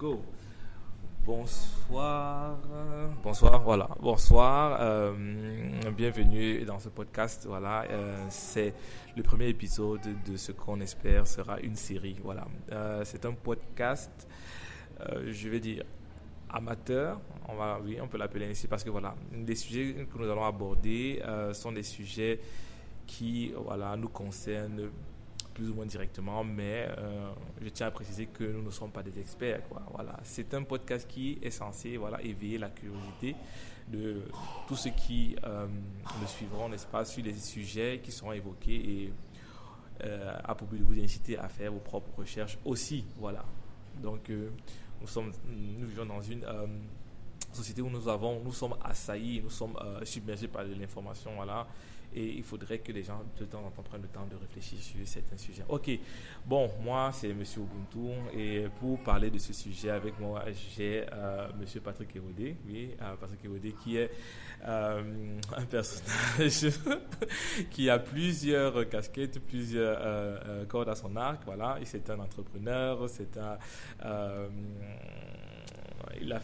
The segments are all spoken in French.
Go. Bonsoir. Bonsoir, voilà. Bonsoir. Euh, bienvenue dans ce podcast. Voilà. Euh, c'est le premier épisode de ce qu'on espère sera une série. Voilà. Euh, c'est un podcast, je vais dire, amateur. On va, oui, on peut l'appeler ainsi parce que voilà, les sujets que nous allons aborder sont des sujets qui, voilà, nous concernent plus ou moins directement, mais euh, je tiens à préciser que nous ne sommes pas des experts. Voilà. C'est un podcast qui est censé voilà, éveiller la curiosité de tous ceux qui euh, suivront, n'est-ce pas, sur les sujets qui seront évoqués et euh, à propos de vous inciter à faire vos propres recherches aussi. Voilà. Donc, nous, sommes, nous vivons dans une société où nous avons, nous sommes assaillis, nous sommes submergés par l'information, voilà. Et il faudrait que les gens de temps en temps prennent le temps de réfléchir sur certains sujets. Ok, bon, moi c'est M. Ubuntu et pour parler de ce sujet avec moi, j'ai euh, M. Patrick Erodé, oui, euh, Patrick Erodé qui est euh, un personnage qui a plusieurs casquettes, plusieurs cordes à son arc, voilà. C'est un entrepreneur, c'est un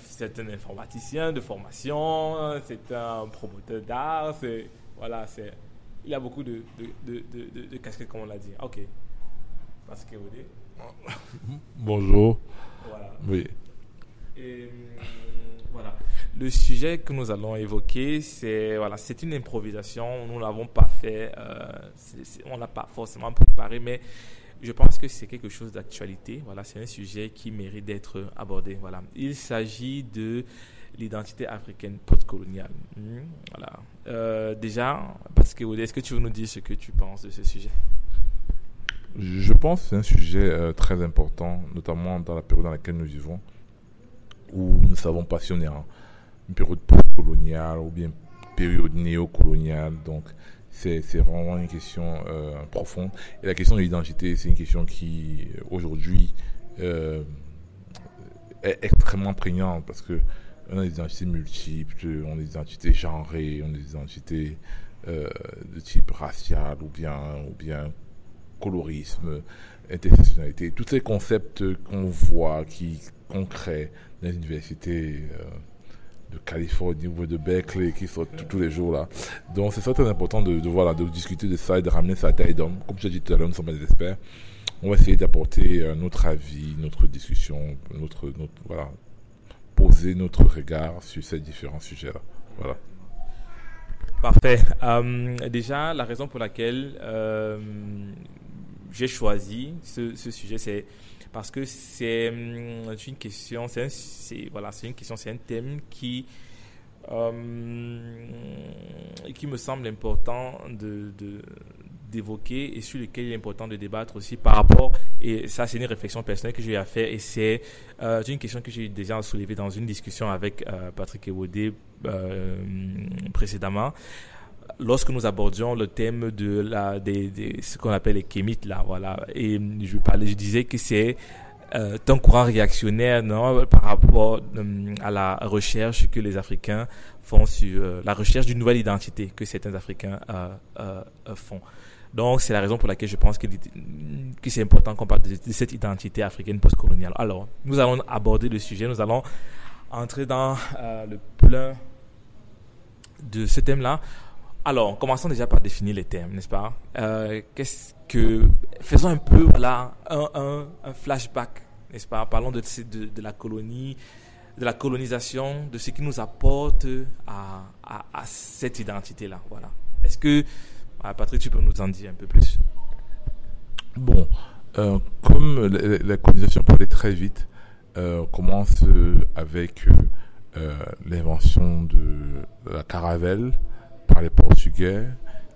c'est un informaticien de formation, c'est un promoteur d'art, c'est voilà, c'est, il y a beaucoup de, de, de, de, casquettes, comme on l'a dit. Ok. Parce que Bonjour. Voilà. Oui. Et, voilà. Le sujet que nous allons évoquer, c'est voilà, c'est une improvisation. Nous l'avons pas fait, euh, on l'a pas forcément préparé, mais je pense que c'est quelque chose d'actualité. Voilà, c'est un sujet qui mérite d'être abordé. Voilà, il s'agit de l'identité africaine postcoloniale. Hmm, voilà. Euh, déjà, parce que est-ce que tu veux nous dire ce que tu penses de ce sujet? Je pense que c'est un sujet euh, très important, notamment dans la période dans laquelle nous vivons, où nous savons pas si on est en une période postcoloniale ou bien période néocoloniale. Donc, c'est vraiment une question euh, profonde. Et la question de l'identité, c'est une question qui, aujourd'hui, est extrêmement prégnante parce que on a des identités multiples, on a des identités genrées, on a des identités euh, de type racial ou bien, ou bien colorisme, intersectionnalité. Tous ces concepts qu'on voit, qui, qu'on dans les universités euh, de Californie ou de Berkeley qui sortent tous les jours là. Donc c'est très important de, de, discuter de ça et de ramener ça à taille d'homme. Comme je l'ai dit tout à l'heure, nous sommes des experts. On va essayer d'apporter euh, notre avis, notre discussion, notre voilà, poser notre regard sur ces différents sujets-là. Voilà. Parfait. Euh, déjà, la raison pour laquelle euh, j'ai choisi ce, sujet, c'est parce que c'est hum, une question, c'est voilà, c'est une question, c'est un thème qui euh, qui me semble important de, d'évoquer et sur lequel il est important de débattre aussi par rapport, et ça c'est une réflexion personnelle que j'ai à faire, et c'est euh, une question que j'ai déjà soulevée dans une discussion avec euh, Patrick Ewodé euh, précédemment, lorsque nous abordions le thème de la, des, ce qu'on appelle les kémites, là, voilà, et je parlais, je disais que c'est euh, un courant réactionnaire non, par rapport à la recherche que les Africains font sur la recherche d'une nouvelle identité que certains Africains font. Donc, c'est la raison pour laquelle je pense que, c'est important qu'on parle de, cette identité africaine postcoloniale. Alors, nous allons aborder le sujet, nous allons entrer dans le plein de ce thème-là. Alors, commençons déjà par définir les thèmes, n'est-ce pas? Que faisons un peu voilà un, flashback n'est-ce pas? Parlons de, de, de, la colonie, de la colonisation, de ce qui nous apporte à, à, cette identité-là. Voilà. Est-ce que, ah, Patrick, tu peux nous en dire un peu plus Bon, euh, comme la, colonisation peut aller très vite, euh, commence avec euh, l'invention de la caravelle par les Portugais,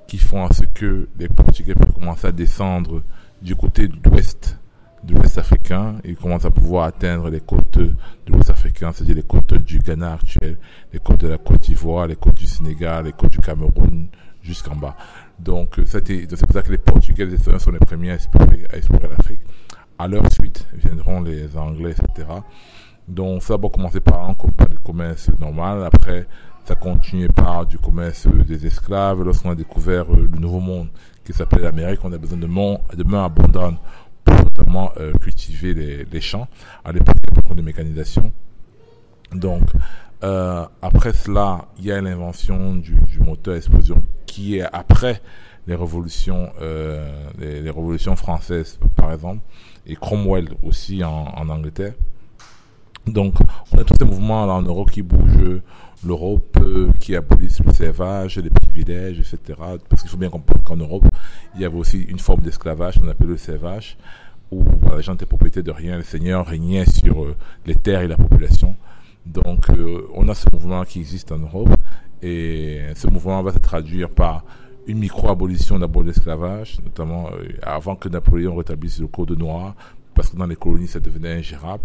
qui font à ce que les Portugais peuvent commencer à descendre du côté de l'ouest de l'Ouest africain. Ils commencent à pouvoir atteindre les côtes de l'Ouest africain, c'est-à-dire les côtes du Ghana actuel, les côtes de la Côte d'Ivoire, les côtes du Sénégal, les côtes du Cameroun, jusqu'en bas. Donc, c'est pour ça que les Portugais, les Espagnols sont les premiers à explorer, l'Afrique. À leur suite viendront les Anglais, etc. Donc, ça va commencer par un commerce normal. Après, ça continue par du commerce des esclaves. Lorsqu'on a découvert le nouveau monde qui s'appelle l'Amérique, on a besoin de, de mains abondantes pour notamment cultiver les, les, champs. À l'époque, il y avait beaucoup de mécanisation. Donc, après cela, il y a l'invention du, du moteur explosion qui est après les révolutions, les, les, révolutions françaises, par exemple, et Cromwell aussi en, Angleterre. Donc, on a tous ces mouvements là en Europe qui bougent, l'Europe euh, qui abolisse le servage, les privilèges, etc. Parce qu'il faut bien comprendre qu'en Europe, il y avait aussi une forme d'esclavage qu'on appelle le servage, où les gens étaient propriétaires de rien, le Seigneur régnait sur euh, les terres et la population. Donc, euh, on a ce mouvement qui existe en Europe, et ce mouvement va se traduire par une micro-abolition d'abord de l'esclavage, notamment avant que Napoléon rétablisse le code noir, parce que dans les colonies, ça devenait ingérable.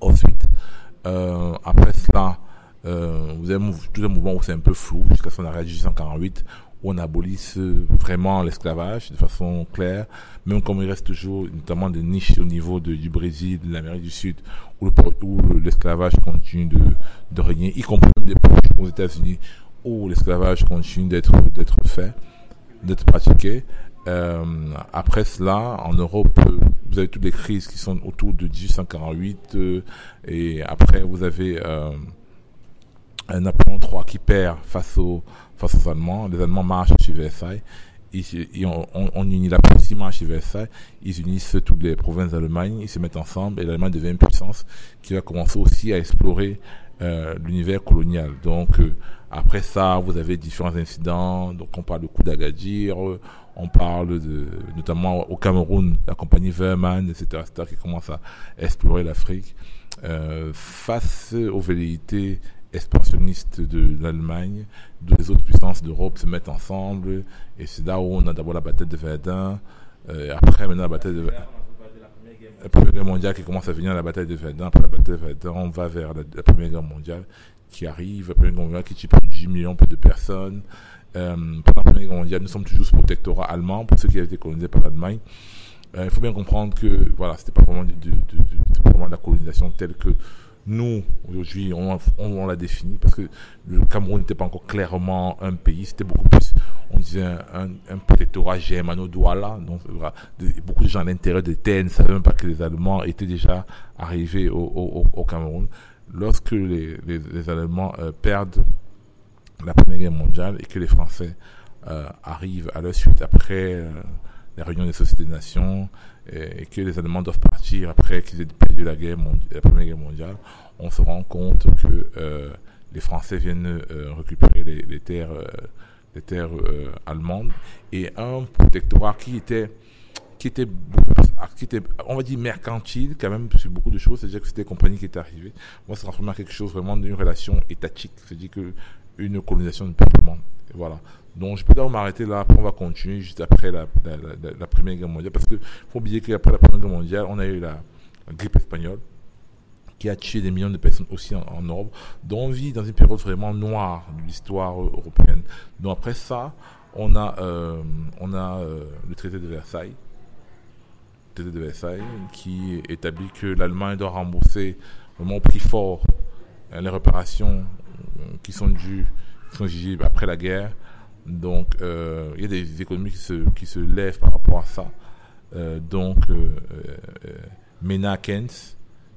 Ensuite, euh, après cela, euh, vous avez tout un mouvement où c'est un peu flou, jusqu'à son arrêt 1848, où on abolisse vraiment l'esclavage de façon claire, même comme il reste toujours notamment des niches au niveau du Brésil, de l'Amérique du Sud, où, l'esclavage continue de, régner, y compris même des aux États-Unis, où l'esclavage continue d'être fait, d'être pratiqué. Euh, après cela, en Europe, vous avez toutes les crises qui sont autour de 1848 euh, et après vous avez euh, Napoléon III qui perd face aux face aux Allemands. Les Allemands marchent chez Versailles. Ils, on, unit la Prussie marche chez Versailles. Ils unissent toutes les provinces d'Allemagne. Ils se mettent ensemble et l'Allemagne devient une puissance qui va commencer aussi à explorer l'univers colonial. Donc après ça, vous avez différents incidents. Donc on parle de coup d'Agadir on parle de, notamment au Cameroun, la compagnie Verman, etc., qui commence à explorer l'Afrique. Euh, face aux velléités expansionnistes de l'Allemagne, d'où les autres puissances d'Europe se mettent ensemble. Et c'est là où on a d'abord la bataille de Verdun, euh, après maintenant la bataille de la Première Guerre mondiale qui commence à venir la bataille de Verdun. Après la bataille de Verdun, on va vers la, Première Guerre mondiale qui arrive, la Première Guerre mondiale qui tue plus de 10 millions de personnes. Euh, pendant la Première Guerre mondiale, nous sommes toujours sous protectorat allemand pour ceux qui avaient été colonisés par l'Allemagne. Euh, il faut bien comprendre que voilà, c'était pas vraiment de, de, de, pas vraiment la colonisation telle que nous aujourd'hui on, l'a défini parce que le Cameroun n'était pas encore clairement un pays, c'était beaucoup plus on disait un, un, protectorat germano-douala. Donc voilà, beaucoup de gens à l'intérieur des terres ne savaient même pas que les Allemands étaient déjà arrivés au, Cameroun. Lorsque les, Allemands euh, perdent la Première Guerre mondiale et que les Français euh, arrivent à leur suite après euh, la réunion des sociétés de nations et, que les Allemands doivent partir après qu'ils aient perdu la, guerre la Première Guerre mondiale, on se rend compte que euh, les Français viennent récupérer les, terres, les terres allemandes et un protectorat qui était était plus, qui était, on va dire mercantile quand même sur beaucoup de choses, c'est-à-dire que c'était des compagnies qui étaient arrivées. Moi, ça transformé en quelque chose vraiment d'une relation étatique, c'est-à-dire que une colonisation de voilà. Donc je peux d'abord m'arrêter là, après on va continuer juste après la, Première Guerre mondiale, parce qu'il faut oublier qu'après la Première Guerre mondiale, on a eu la, grippe espagnole, qui a tué des millions de personnes aussi en, Europe. Donc on vit dans une période vraiment noire de l'histoire européenne. Donc après ça, on a, euh, on a euh, le traité de Versailles, le traité de Versailles, qui établit que l'Allemagne doit rembourser vraiment au prix fort les réparations qui sont qui jugés après la guerre. Donc, euh, il y a des économies qui se, qui se lèvent par rapport à ça. Euh, donc, euh, euh Mena Keynes,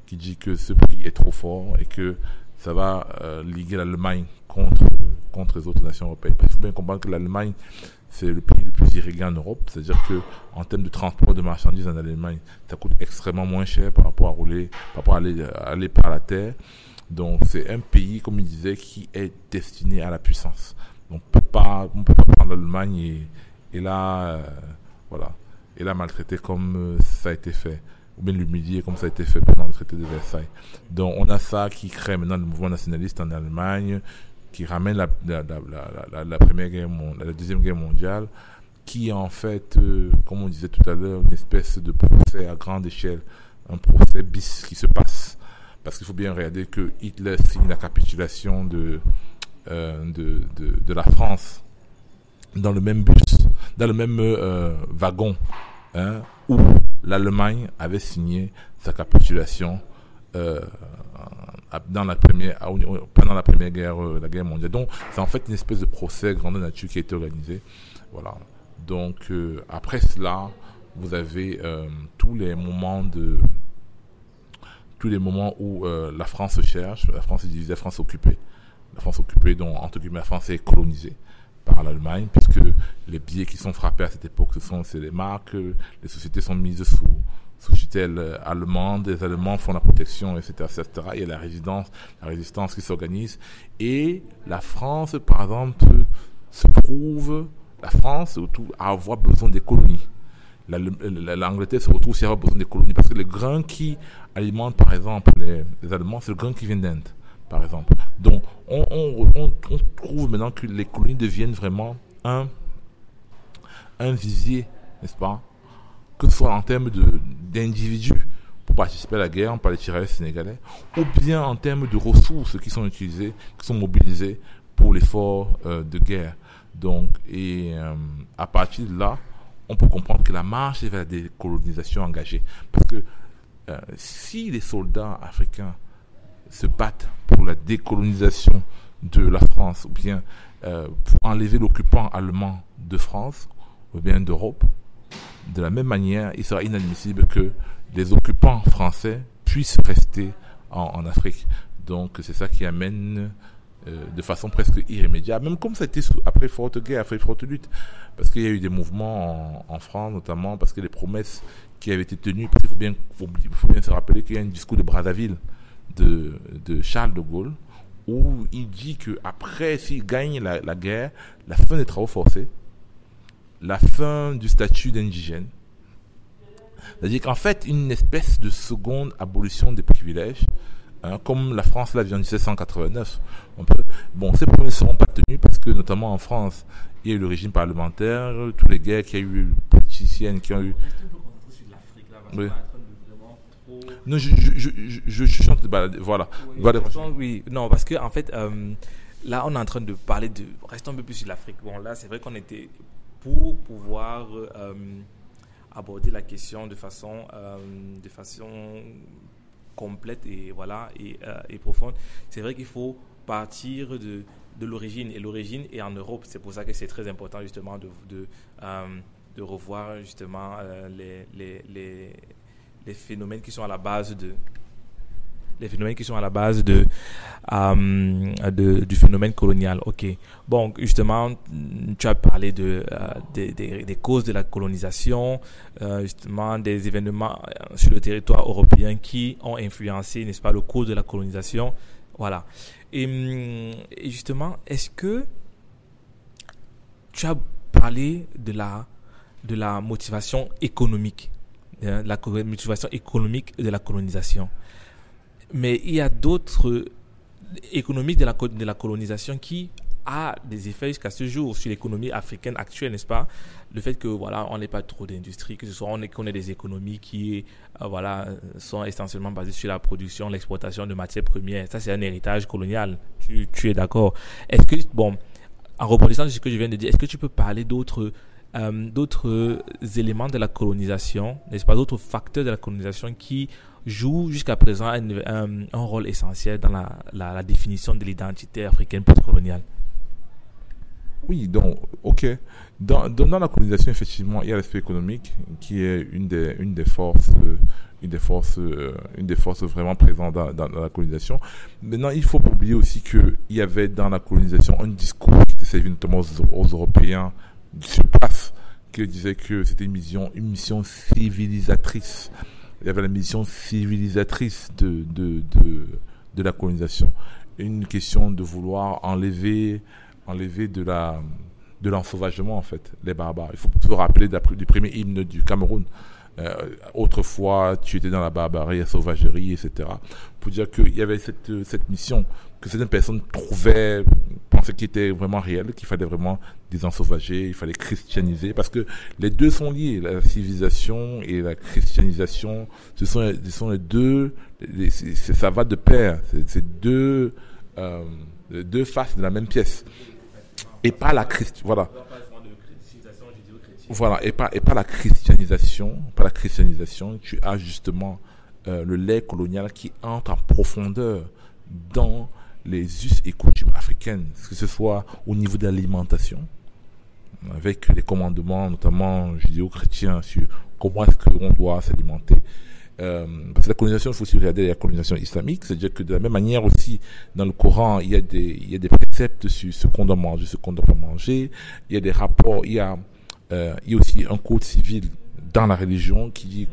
qui dit que ce prix est trop fort et que ça va liguer l'Allemagne contre, contre les autres nations européennes. Parce qu'il faut bien comprendre que l'Allemagne, c'est le pays le plus irrégulier en Europe. C'est-à-dire que en termes de transport de marchandises en Allemagne, ça coûte extrêmement moins cher par rapport à rouler, par rapport à aller, à aller par la terre. Donc c'est un pays, comme il disait, qui est destiné à la puissance. on peut pas, on peut pas prendre l'Allemagne et, et là, euh, voilà, et la maltraiter comme euh, ça a été fait, ou bien l'humilier comme ça a été fait pendant le traité de Versailles. Donc on a ça qui crée maintenant le mouvement nationaliste en Allemagne, qui ramène la, la, la, la première guerre, la deuxième guerre mondiale, qui est en fait, euh, comme on disait tout à l'heure, une espèce de procès à grande échelle, un procès bis qui se passe parce qu'il faut bien regarder que Hitler signe la capitulation de, euh, de, de, de, la France dans le même bus, dans le même euh, wagon, hein, où l'Allemagne avait signé sa capitulation euh, dans la première, pendant la première guerre, la guerre mondiale. Donc, c'est en fait une espèce de procès grande nature qui a été organisé. Voilà. Donc, après cela, vous avez tous les moments de tous les moments où euh, la France cherche, la France est divisée, la France occupée, la France occupée, dont entre guillemets la France est colonisée par l'Allemagne, puisque les billets qui sont frappés à cette époque, ce sont les marques, les sociétés sont mises sous sous tutelle euh, allemande, les Allemands font la protection, etc., etc. Il y a la résidence, la résistance qui s'organise, et la France, par exemple, se trouve, la France, surtout, à avoir besoin des colonies. L'Angleterre se retrouve aussi à avoir besoin des colonies, parce que le grain qui alimente, par exemple, les, Allemands, c'est le grain qui vient d'Inde par exemple. Donc, on, trouve maintenant que les colonies deviennent vraiment un, un visier, n'est-ce pas Que ce soit en termes d'individus pour participer à la guerre, par les tirailleurs sénégalais, ou bien en termes de ressources qui sont utilisées, qui sont mobilisées pour l'effort euh, de guerre. Donc, et euh, à partir de là, on peut comprendre que la marche est vers la décolonisation engagée. Parce que euh, si les soldats africains se battent pour la décolonisation de la France, ou bien euh, pour enlever l'occupant allemand de France, ou bien d'Europe, de la même manière, il sera inadmissible que les occupants français puissent rester en, Afrique. Donc c'est ça qui amène euh, de façon presque irrémédiable, même comme ça a été après forte guerre, après forte lutte, parce qu'il y a eu des mouvements en, France, notamment parce que les promesses qui avaient été tenues, parce qu'il faut bien, se rappeler qu'il y a un discours de Brazzaville de, de, Charles de Gaulle où il dit que après s'il gagne la, la, guerre, la fin des travaux forcés, la fin du statut d'indigène, c'est-à-dire qu'en fait une espèce de seconde abolition des privilèges, hein, comme la France l'a vu en 1789. On peut, bon, ces promesses ne seront pas tenues parce que notamment en France, il y a eu le régime parlementaire, tous les guerres qu'il y a eu, politiciennes qui ont eu. Oui. Non, je, je, je, je chante, bah, voilà. Oui, non, parce que en fait, euh, là, on est en train de parler de. Restons un peu plus sur l'Afrique. Bon, là, c'est vrai qu'on était pour pouvoir euh, aborder la question de façon, euh, de façon complète et voilà et, et profonde. C'est vrai qu'il faut partir de, l'origine et l'origine est en Europe. C'est pour ça que c'est très important justement de, de revoir justement les les phénomènes qui sont à la base de les phénomènes qui sont à la base de, euh, de du phénomène colonial. Ok. Bon, justement, tu as parlé de, euh, des, causes de la colonisation, euh, justement des événements sur le territoire européen qui ont influencé, n'est-ce pas, le cours de la colonisation. Voilà. Et, et justement, est-ce que tu as parlé de la de la motivation économique Hein, la motivation économique de la colonisation? Mais il y a d'autres économies de la, colonisation qui a des effets jusqu'à ce jour sur l'économie africaine actuelle, n'est-ce pas? Le fait que voilà, on n'ait pas trop d'industrie, que ce soit on ait, des économies qui euh, voilà sont essentiellement basées sur la production, l'exportation de matières premières. Ça, c'est un héritage colonial. Tu, tu es d'accord Est-ce que bon, en rebondissant sur ce que je viens de dire, est-ce que tu peux parler d'autres euh, d'autres éléments de la colonisation, n'est-ce pas, d'autres facteurs de la colonisation qui jouent jusqu'à présent un, rôle essentiel dans la, définition de l'identité africaine postcoloniale. Oui, donc, ok. Dans, la colonisation, effectivement, il y a l'aspect économique qui est une des, forces, une des forces, euh, une des forces vraiment présentes dans, dans, la colonisation. Maintenant, il faut pas oublier aussi qu'il y avait dans la colonisation un discours qui était servi notamment aux Européens sur place qui disait que c'était une mission, une mission civilisatrice. Il y avait la mission civilisatrice de, de, de, de la colonisation. Une question de vouloir enlever, enlever de la, de l'ensauvagement, en fait, les barbares. Il faut se rappeler du premier hymne du Cameroun. Euh, autrefois, tu étais dans la barbarie, la sauvagerie, etc. Pour dire qu'il y avait cette, cette mission que certaines personnes trouvaient, pensaient qu'il était vraiment réel, qu'il fallait vraiment désensauvager, il fallait christianiser, parce que les deux sont liés, la civilisation et la christianisation, ce sont, ce sont les deux, ça va de pair, c'est deux, euh, deux faces de la même pièce. Et pas la Christ, voilà. Voilà, et pas, et la christianisation, pas la christianisation, tu as justement euh, le lait colonial qui entre en profondeur dans les us et coutumes africaines, que ce soit au niveau de l'alimentation, avec les commandements notamment judéo-chrétiens sur comment est-ce qu'on doit s'alimenter. Euh, parce que la colonisation, il faut aussi regarder la colonisation islamique, c'est-à-dire que de la même manière aussi, dans le Coran, il y a des, il y a des préceptes sur ce qu'on doit manger, ce qu'on ne doit pas manger, il y a des rapports, il y a, euh, il y a aussi un code civil dans la religion qui dit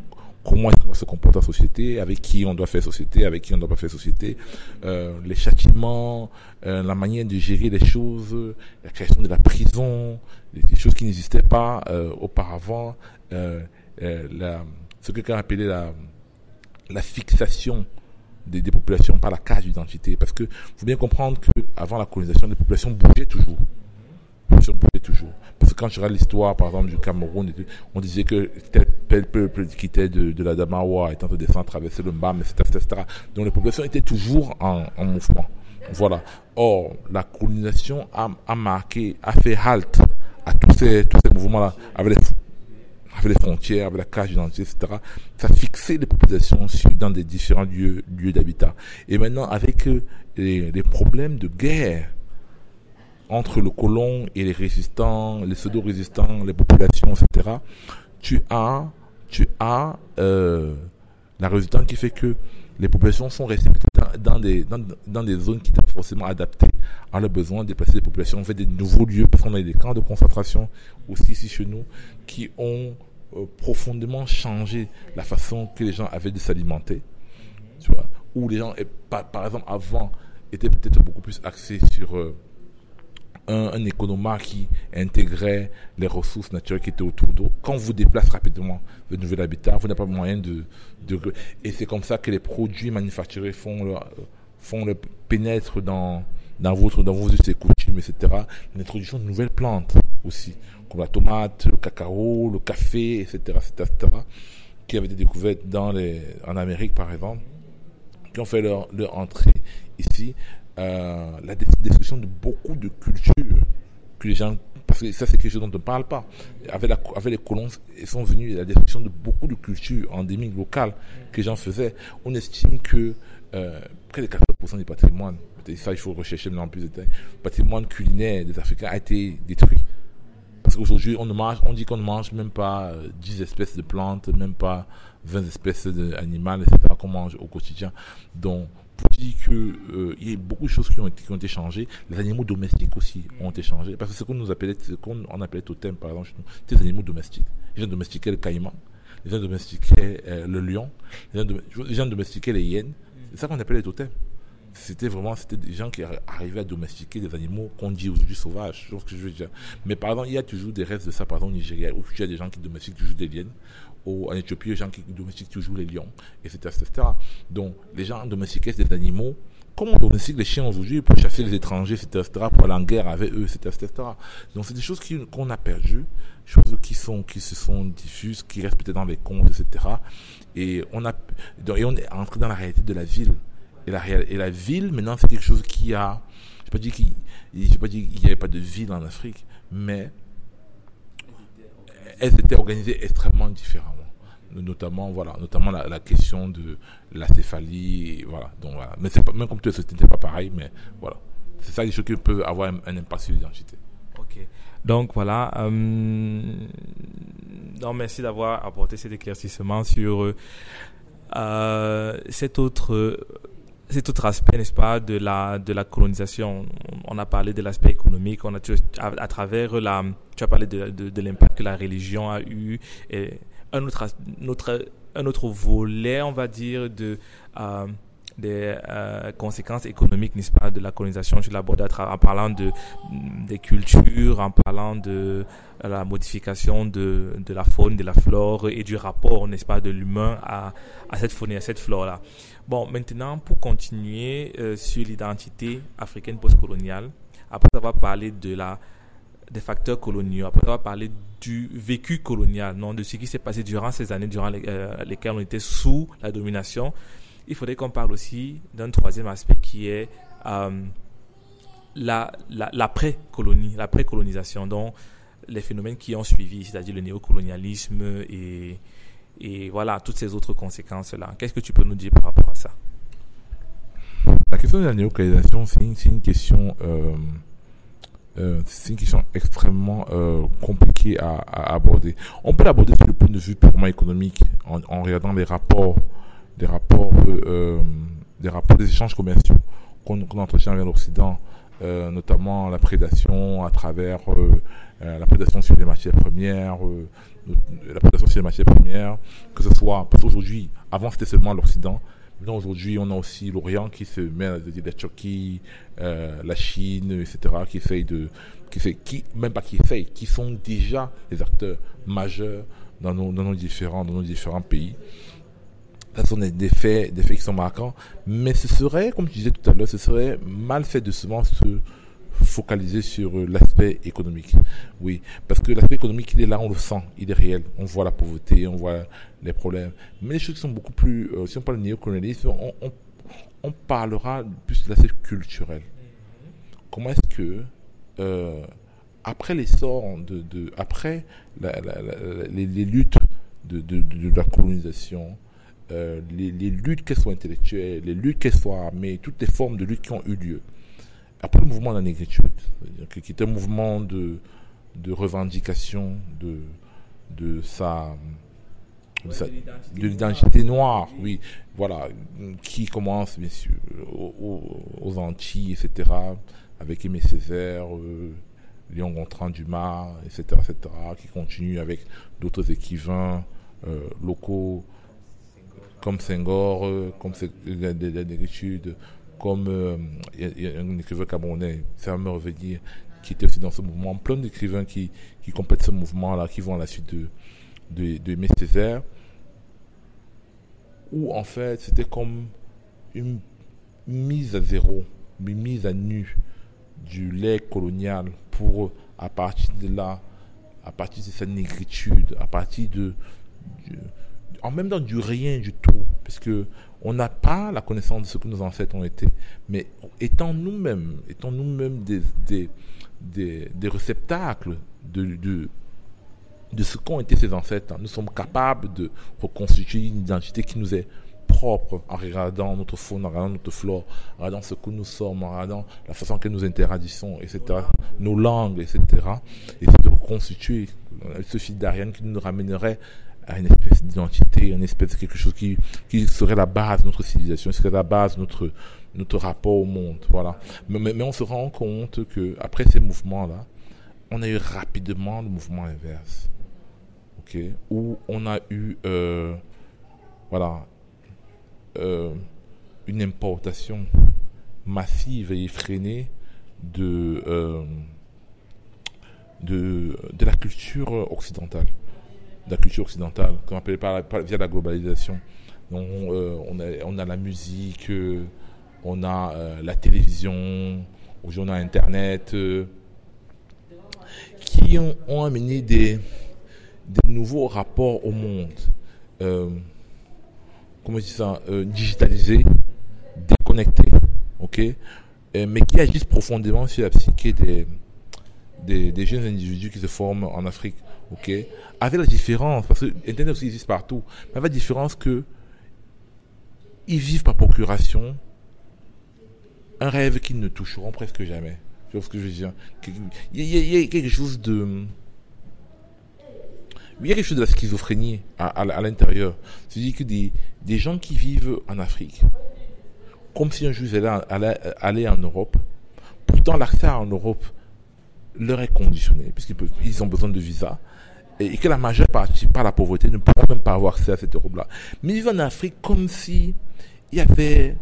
comment est-ce qu'on se comporter en société, avec qui on doit faire société, avec qui on ne doit pas faire société, euh, les châtiments, euh, la manière de gérer les choses, la création de la prison, des, choses qui n'existaient pas auparavant, ce que quelqu'un appelait la, la fixation des, des, populations par la case d'identité. Parce que faut bien comprendre que avant la colonisation, les populations bougeaient toujours. Les populations bougeaient toujours. Parce que quand je regarde l'histoire, par exemple, du Cameroun, on disait que tel peuple qui était de, la Damawa étant de descendre, traverser le Mbam, etc., etc. Donc les populations étaient toujours en, en mouvement. Voilà. Or, la colonisation a, a marqué, a fait halte à tous ces, tous ces mouvements-là, avec les, avec les frontières, avec la cage d'identité, etc. Ça fixait les populations dans des différents lieux, lieux d'habitat. Et maintenant, avec euh, les, problèmes de guerre entre le colon et les résistants, les pseudo-résistants, les populations, etc., tu as, tu as euh, la résultante qui fait que les populations sont restées dans, des, dans, des zones qui étaient forcément adaptées à leurs besoins, déplacer les populations, on fait des nouveaux lieux, parce qu'on a des camps de concentration aussi ici chez nous, qui ont euh, profondément changé la façon que les gens avaient de s'alimenter. Tu vois, où les gens, par, par, exemple, avant, étaient peut-être beaucoup plus axés sur euh, un, un économa qui intégrait les ressources naturelles qui étaient autour d'eau. Quand vous déplacez rapidement le nouvel habitat, vous n'avez pas moyen de, et c'est comme ça que les produits manufacturés font le, font le pénètre dans dans votre dans vos us et coutumes, etc. L'introduction de nouvelles plantes aussi, comme la tomate, le cacao, le café, etc., etc., etc., qui avaient été découvertes dans les en Amérique par exemple, qui ont fait leur, leur entrée ici euh, la destruction de beaucoup de cultures que les gens parce que ça c'est quelque chose dont on ne parle pas. Avec, avec les colons ils sont venus la destruction de beaucoup de cultures endémiques locales que les gens faisaient on estime que euh, près de 80% du patrimoine ça il faut rechercher maintenant plus de détails le patrimoine culinaire des Africains a été détruit. Parce qu'aujourd'hui on on dit qu'on ne mange même pas 10 espèces de plantes même pas 20 espèces d'animaux etc qu'on mange au quotidien. Donc dit que euh, y a beaucoup de choses qui ont été, changées. Les animaux domestiques aussi ont été changés. Parce que ce qu'on nous appelait, ce qu'on on appelait totem, par exemple, c'est des animaux domestiques. Les gens domestiquaient le caïman, les gens domestiquaient euh, le lion, les gens, les domestiquaient les hyènes. C'est ça qu'on appelait les totems. C'était vraiment, c'était des gens qui arrivaient à domestiquer des animaux qu'on dit aujourd'hui sauvages. Mais par exemple, il y a toujours des restes de ça, par exemple, au Nigeria, où il y a des gens qui domestiquent toujours des hyènes en Éthiopie, les gens qui domestiquent toujours les lions, etc. etc. Donc, les gens domestiquaient des animaux comme on domestique les chiens aujourd'hui pour chasser les étrangers, etc., pour aller en guerre avec eux, etc., etc. Donc, c'est des choses qu'on a perdues, choses qui, sont, qui se sont diffuses, qui restent peut-être dans les contes, etc. Et on, a, et on est entré dans la réalité de la ville. Et la, et la ville, maintenant, c'est quelque chose qui a. Je ne pas dire qu'il n'y avait pas de ville en Afrique, mais elles étaient organisées extrêmement différemment. Notamment, voilà, notamment la, question de la céphalie, voilà. Donc. Mais c'est pas, même comme tout ce n'était pas pareil, mais voilà. C'est ça les choses qui peuvent avoir un, impact sur l'identité. Ok. Donc voilà. Euh, merci d'avoir apporté cet éclaircissement sur euh, cet autre cet autre aspect, n'est-ce pas, de la, de la colonisation. On a parlé de l'aspect économique, on a, à, à, travers la, tu as parlé de, de, de l'impact que la religion a eu, et un autre, notre, un autre volet, on va dire, de, euh, des euh, conséquences économiques, n'est-ce pas, de la colonisation. Je l'aborde en parlant de, des cultures, en parlant de la modification de, de la faune, de la flore et du rapport, n'est-ce pas, de l'humain à, à cette faune et à cette flore-là. Bon, maintenant, pour continuer euh, sur l'identité africaine postcoloniale, après avoir parlé de la, des facteurs coloniaux, après avoir parlé du vécu colonial, non, de ce qui s'est passé durant ces années durant les, euh, lesquelles on était sous la domination, il faudrait qu'on parle aussi d'un troisième aspect qui est euh, la, la, l'après-colonisation, donc les phénomènes qui ont suivi, c'est-à-dire le néocolonialisme et, et voilà, toutes ces autres conséquences-là. Qu'est-ce que tu peux nous dire par rapport à ça? La question de la néocolonialisation, c'est une, une question euh, euh, c'est une question extrêmement euh, compliquée à, aborder. On peut l'aborder sur le point de vue purement économique, en regardant les rapports, des rapports, euh, des rapports des échanges commerciaux qu'on qu entretient avec l'Occident, euh, notamment la prédation à travers euh, euh, la prédation sur les matières premières, la prédation sur les matières premières, que ce soit parce qu'aujourd'hui, avant c'était seulement l'Occident, Maintenant, aujourd'hui, on a aussi l'Orient qui se met à la Turquie, euh, la Chine, etc., qui essayent de, qui fait, qui, même pas qui essayent, qui sont déjà des acteurs majeurs dans nos différents, dans nos différents pays. Ce sont des, faits, des faits qui sont marquants, mais ce serait, comme tu disais tout à l'heure, ce serait mal fait de souvent se focaliser sur l'aspect économique. Oui, parce que l'aspect économique, il est là, on le sent, il est réel. On voit la pauvreté, on voit les problèmes. Mais les choses qui sont beaucoup plus, euh, si on parle de néocolonialisme, on, parlera plus de l'aspect culturel. Comment est-ce que, euh, après l'essor de, de, après les, luttes de, la colonisation, euh, les, les, luttes qu'elles soient intellectuelles, les luttes qu'elles soient armées, toutes les formes de lutte qui ont eu lieu, après le mouvement de la négritude, qui est un mouvement de, de revendication de, sa de, sa, de l'identité noire, oui, voilà, qui commence bien sûr aux, aux Antilles, etc., avec Aimé Césaire, euh, Léon Gontran Dumas, etc., etc., qui continue avec d'autres écrivains euh, locaux comme Senghor, euh, comme négritude, comme euh, un écrivain camerounais, ça me revenir, qui était aussi dans ce mouvement, plein d'écrivains qui, complètent ce mouvement-là, qui vont à la suite de, de, de où en fait c'était comme une mise à zéro, une mise à nu du lait colonial pour, à partir de là, à partir de sa négritude, à partir de, en même temps du rien du tout, parce que on n'a pas la connaissance de ce que nos ancêtres ont été, mais étant nous-mêmes, étant nous-mêmes des, des, des, réceptacles de, de, de ce qu'ont été ces ancêtres, nous sommes capables de reconstituer une identité qui nous est propre en regardant notre faune, en regardant notre flore, en regardant ce que nous sommes, en regardant la façon que nous interagissons, etc., nos langues, etc., et de reconstituer ce fil d'Ariane qui nous ramènerait à une espèce d'identité, une espèce de quelque chose qui, qui serait la base de notre civilisation, serait la base de notre, notre rapport au monde. Voilà. Mais on se rend compte que après ces mouvements-là, on a eu rapidement le mouvement inverse. ok? Où on a eu euh, voilà, euh, une importation massive et effrénée de, euh, de, de la culture occidentale de la culture occidentale, comme appelé par, par, via la globalisation. Euh, on, a, la musique, euh, on a euh, la télévision, aujourd'hui on a Internet, qui ont, amené des, nouveaux rapports au monde. Comment je dis ça Digitalisés, déconnectés, ok? Mais qui agissent profondément sur la psyché des jeunes individus qui se forment en Afrique ok Avec la différence, parce que Internet aussi existe partout, mais avec la différence que ils vivent par procuration un rêve qu'ils ne toucheront presque jamais. Que je veux il y, a, quelque chose de... Il y a quelque chose de la schizophrénie à, l'intérieur. C'est-à-dire que des, gens qui vivent en Afrique, comme si un jour ils en Europe, pourtant l'accès en Europe leur est conditionné, puisqu'ils ils ont besoin de visa, et que la majeure partie, par la pauvreté, ne pourront même pas avoir accès à cette Europe-là. Mais ils vivent en Afrique comme si il y avait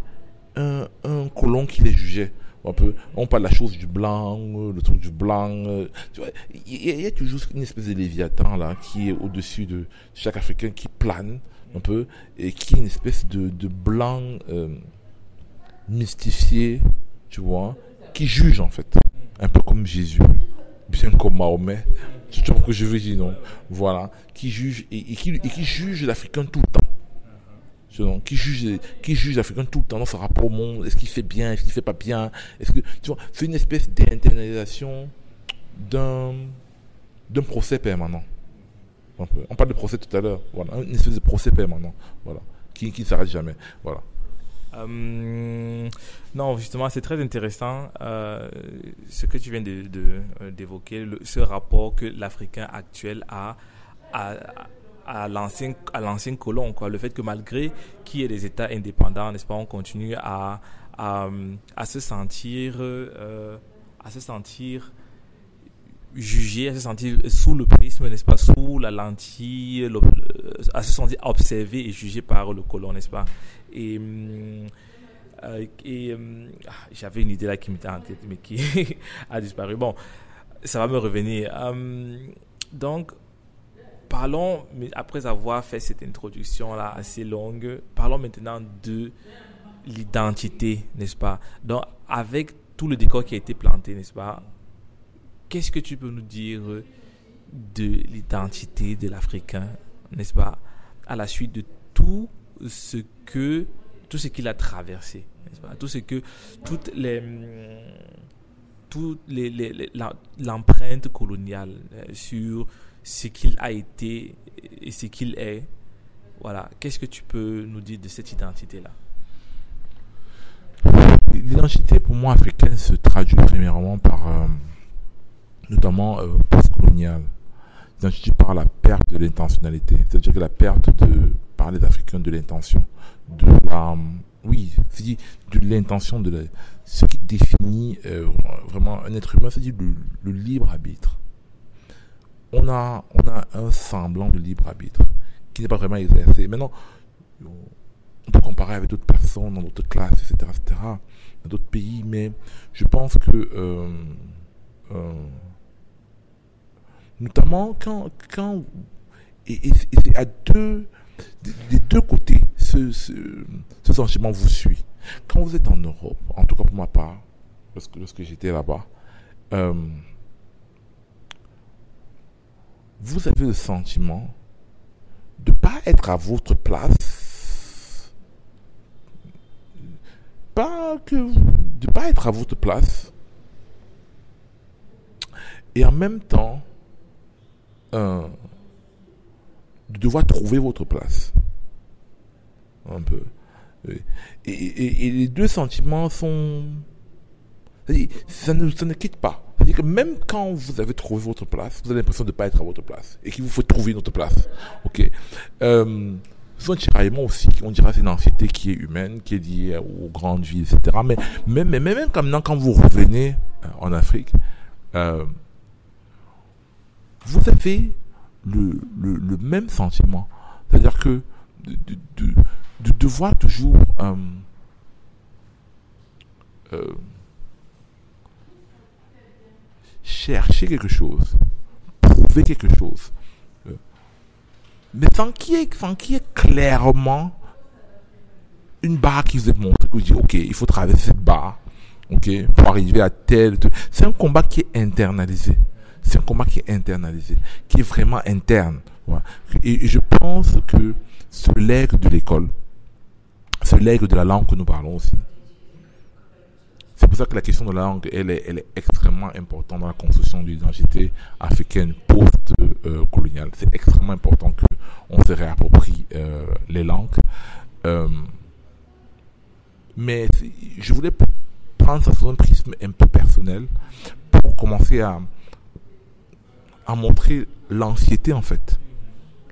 un, un colon qui les jugeait. Un peu, on parle de la chose du blanc, le truc du blanc. Vois, il y, a toujours une espèce de léviathan là qui est au-dessus de chaque Africain qui plane un peu et qui est une espèce de, de blanc euh, mystifié, tu vois, qui juge en fait, un peu comme Jésus, bien comme Mahomet. Tu vois que je veux dire, non? Voilà. Qui juge, et, qui, juge l'Africain tout le temps. Qui juge, qui juge l'Africain tout le temps dans son rapport au monde? Est-ce qu'il fait bien? Est-ce qu'il fait pas bien? Est-ce que, tu vois, c'est une espèce d'internalisation d'un, procès permanent. On parle de procès tout à l'heure. Voilà. Une espèce de procès permanent. Voilà. Qui ne s'arrête jamais. Voilà. Euh, non, justement, c'est très intéressant euh, ce que tu viens d'évoquer, de, euh, d'évoquer ce rapport que l'Africain actuel a à, à l'ancien colon quoi le fait que malgré qu'il y ait des États indépendants n'est-ce pas on continue à à, à se sentir euh, à se sentir jugé, à se sentir sous le prisme, n'est-ce pas, sous la lentille, à se sentir observé et jugé par le colon, n'est-ce pas. Et, et euh, ah, j'avais une idée là qui m'était en tête, mais qui a disparu. Bon, ça va me revenir. Euh, donc, parlons, mais après avoir fait cette introduction là assez longue, parlons maintenant de l'identité, n'est-ce pas? Donc, avec tout le décor qui a été planté, n'est-ce pas? Qu'est-ce que tu peux nous dire de l'identité de l'Africain, n'est-ce pas, à la suite de tout ce que tout ce qu'il a traversé, tout ce que toutes les toutes les, l'empreinte coloniale euh, sur ce qu'il a été et ce qu'il est. Voilà, qu'est-ce que tu peux nous dire de cette identité-là? L'identité pour moi africaine se traduit premièrement par euh, notamment euh, post-coloniale, identifié par la perte de l'intentionnalité, c'est-à-dire que la perte de, par les Africains de l'intention, de la, oui, c'est de l'intention, de ce qui définit euh, vraiment un être humain, c'est-à-dire le, libre arbitre. On a, on a un semblant de libre arbitre qui n'est pas vraiment exercé. Maintenant, on peut comparer avec d'autres personnes dans d'autres classes, etc., etc., dans d'autres pays, mais je pense que euh, euh Notamment quand, quand et, c'est à deux, des deux côtés, ce, ce, sentiment vous suit. Quand vous êtes en Europe, en tout cas pour ma part, lorsque, lorsque j'étais là-bas, euh, vous avez le sentiment de ne pas être à votre place, pas que de pas être à votre place, et en même temps de devoir trouver votre place. Un peu. Et, les deux sentiments sont... Ça ne, ça ne quitte pas. C'est-à-dire que même quand vous avez trouvé votre place, vous avez l'impression de ne pas être à votre place et qu'il vous faut trouver une autre place. Ok. Euh, souvent tiraillement aussi, on dira c'est une anxiété qui est humaine, qui est liée aux grandes villes, etc. Mais même, même, même quand vous revenez euh, en Afrique, euh, vous avez le, même sentiment. C'est-à-dire que de, de, de, devoir toujours euh, euh, chercher quelque chose, prouver quelque chose, euh, mais sans qu'il y, qu ait clairement une barre qui vous est montrée, que vous dites, ok, il faut traverser cette barre, ok, pour arriver à tel. C'est un combat qui est internalisé. C'est un combat qui est internalisé, qui est vraiment interne. Et je pense que ce legs de l'école, ce legs de la langue que nous parlons aussi, c'est pour ça que la question de la langue, elle est, extrêmement importante dans la construction de l'identité africaine post-coloniale. C'est extrêmement important qu'on se réapproprie euh, les langues. Euh, mais je voulais prendre ça sous un prisme un peu personnel pour commencer à, à montrer l'anxiété en fait.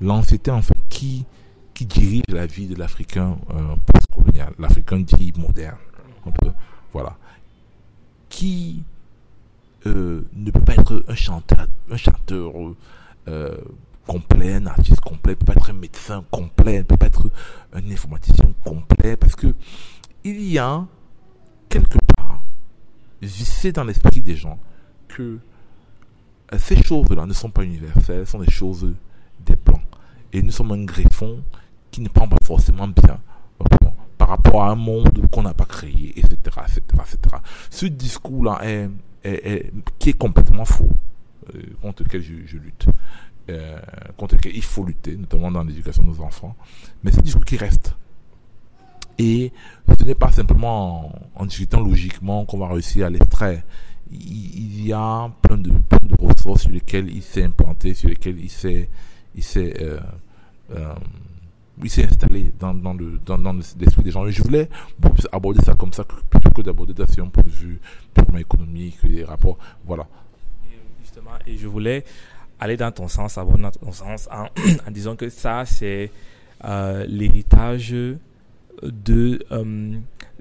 L'anxiété en fait qui, qui dirige la vie de l'Africain euh, post-colonial, l'Africain dit moderne. voilà. Qui euh, ne peut pas être un chanteur, un chanteur euh, complet, un artiste complet, peut pas être un médecin complet, peut pas être un informaticien complet, parce que il y a quelque part vissé dans l'esprit des gens que ces choses-là ne sont pas universelles, sont des choses des plans. Et nous sommes un greffon qui ne prend pas forcément bien par rapport à un monde qu'on n'a pas créé, etc., etc., etc. Ce discours-là est, est, qui est complètement faux, euh, contre lequel je, lutte, euh, contre lequel il faut lutter, notamment dans l'éducation de nos enfants. Mais c'est un discours qui reste. Et ce n'est pas simplement en, en discutant logiquement qu'on va réussir à l'extraire il y a plein de, plein de ressources sur lesquelles il s'est implanté, sur lesquelles il s'est, il s'est, euh, euh, il s'est installé dans, dans le dans, dans l'esprit des gens. Et je voulais aborder ça comme ça plutôt que d'aborder ça sur point de vue purement économique, les rapports, voilà. Et justement, et je voulais aller dans ton sens, aborder dans ton sens, en, disant que ça, c'est euh, l'héritage de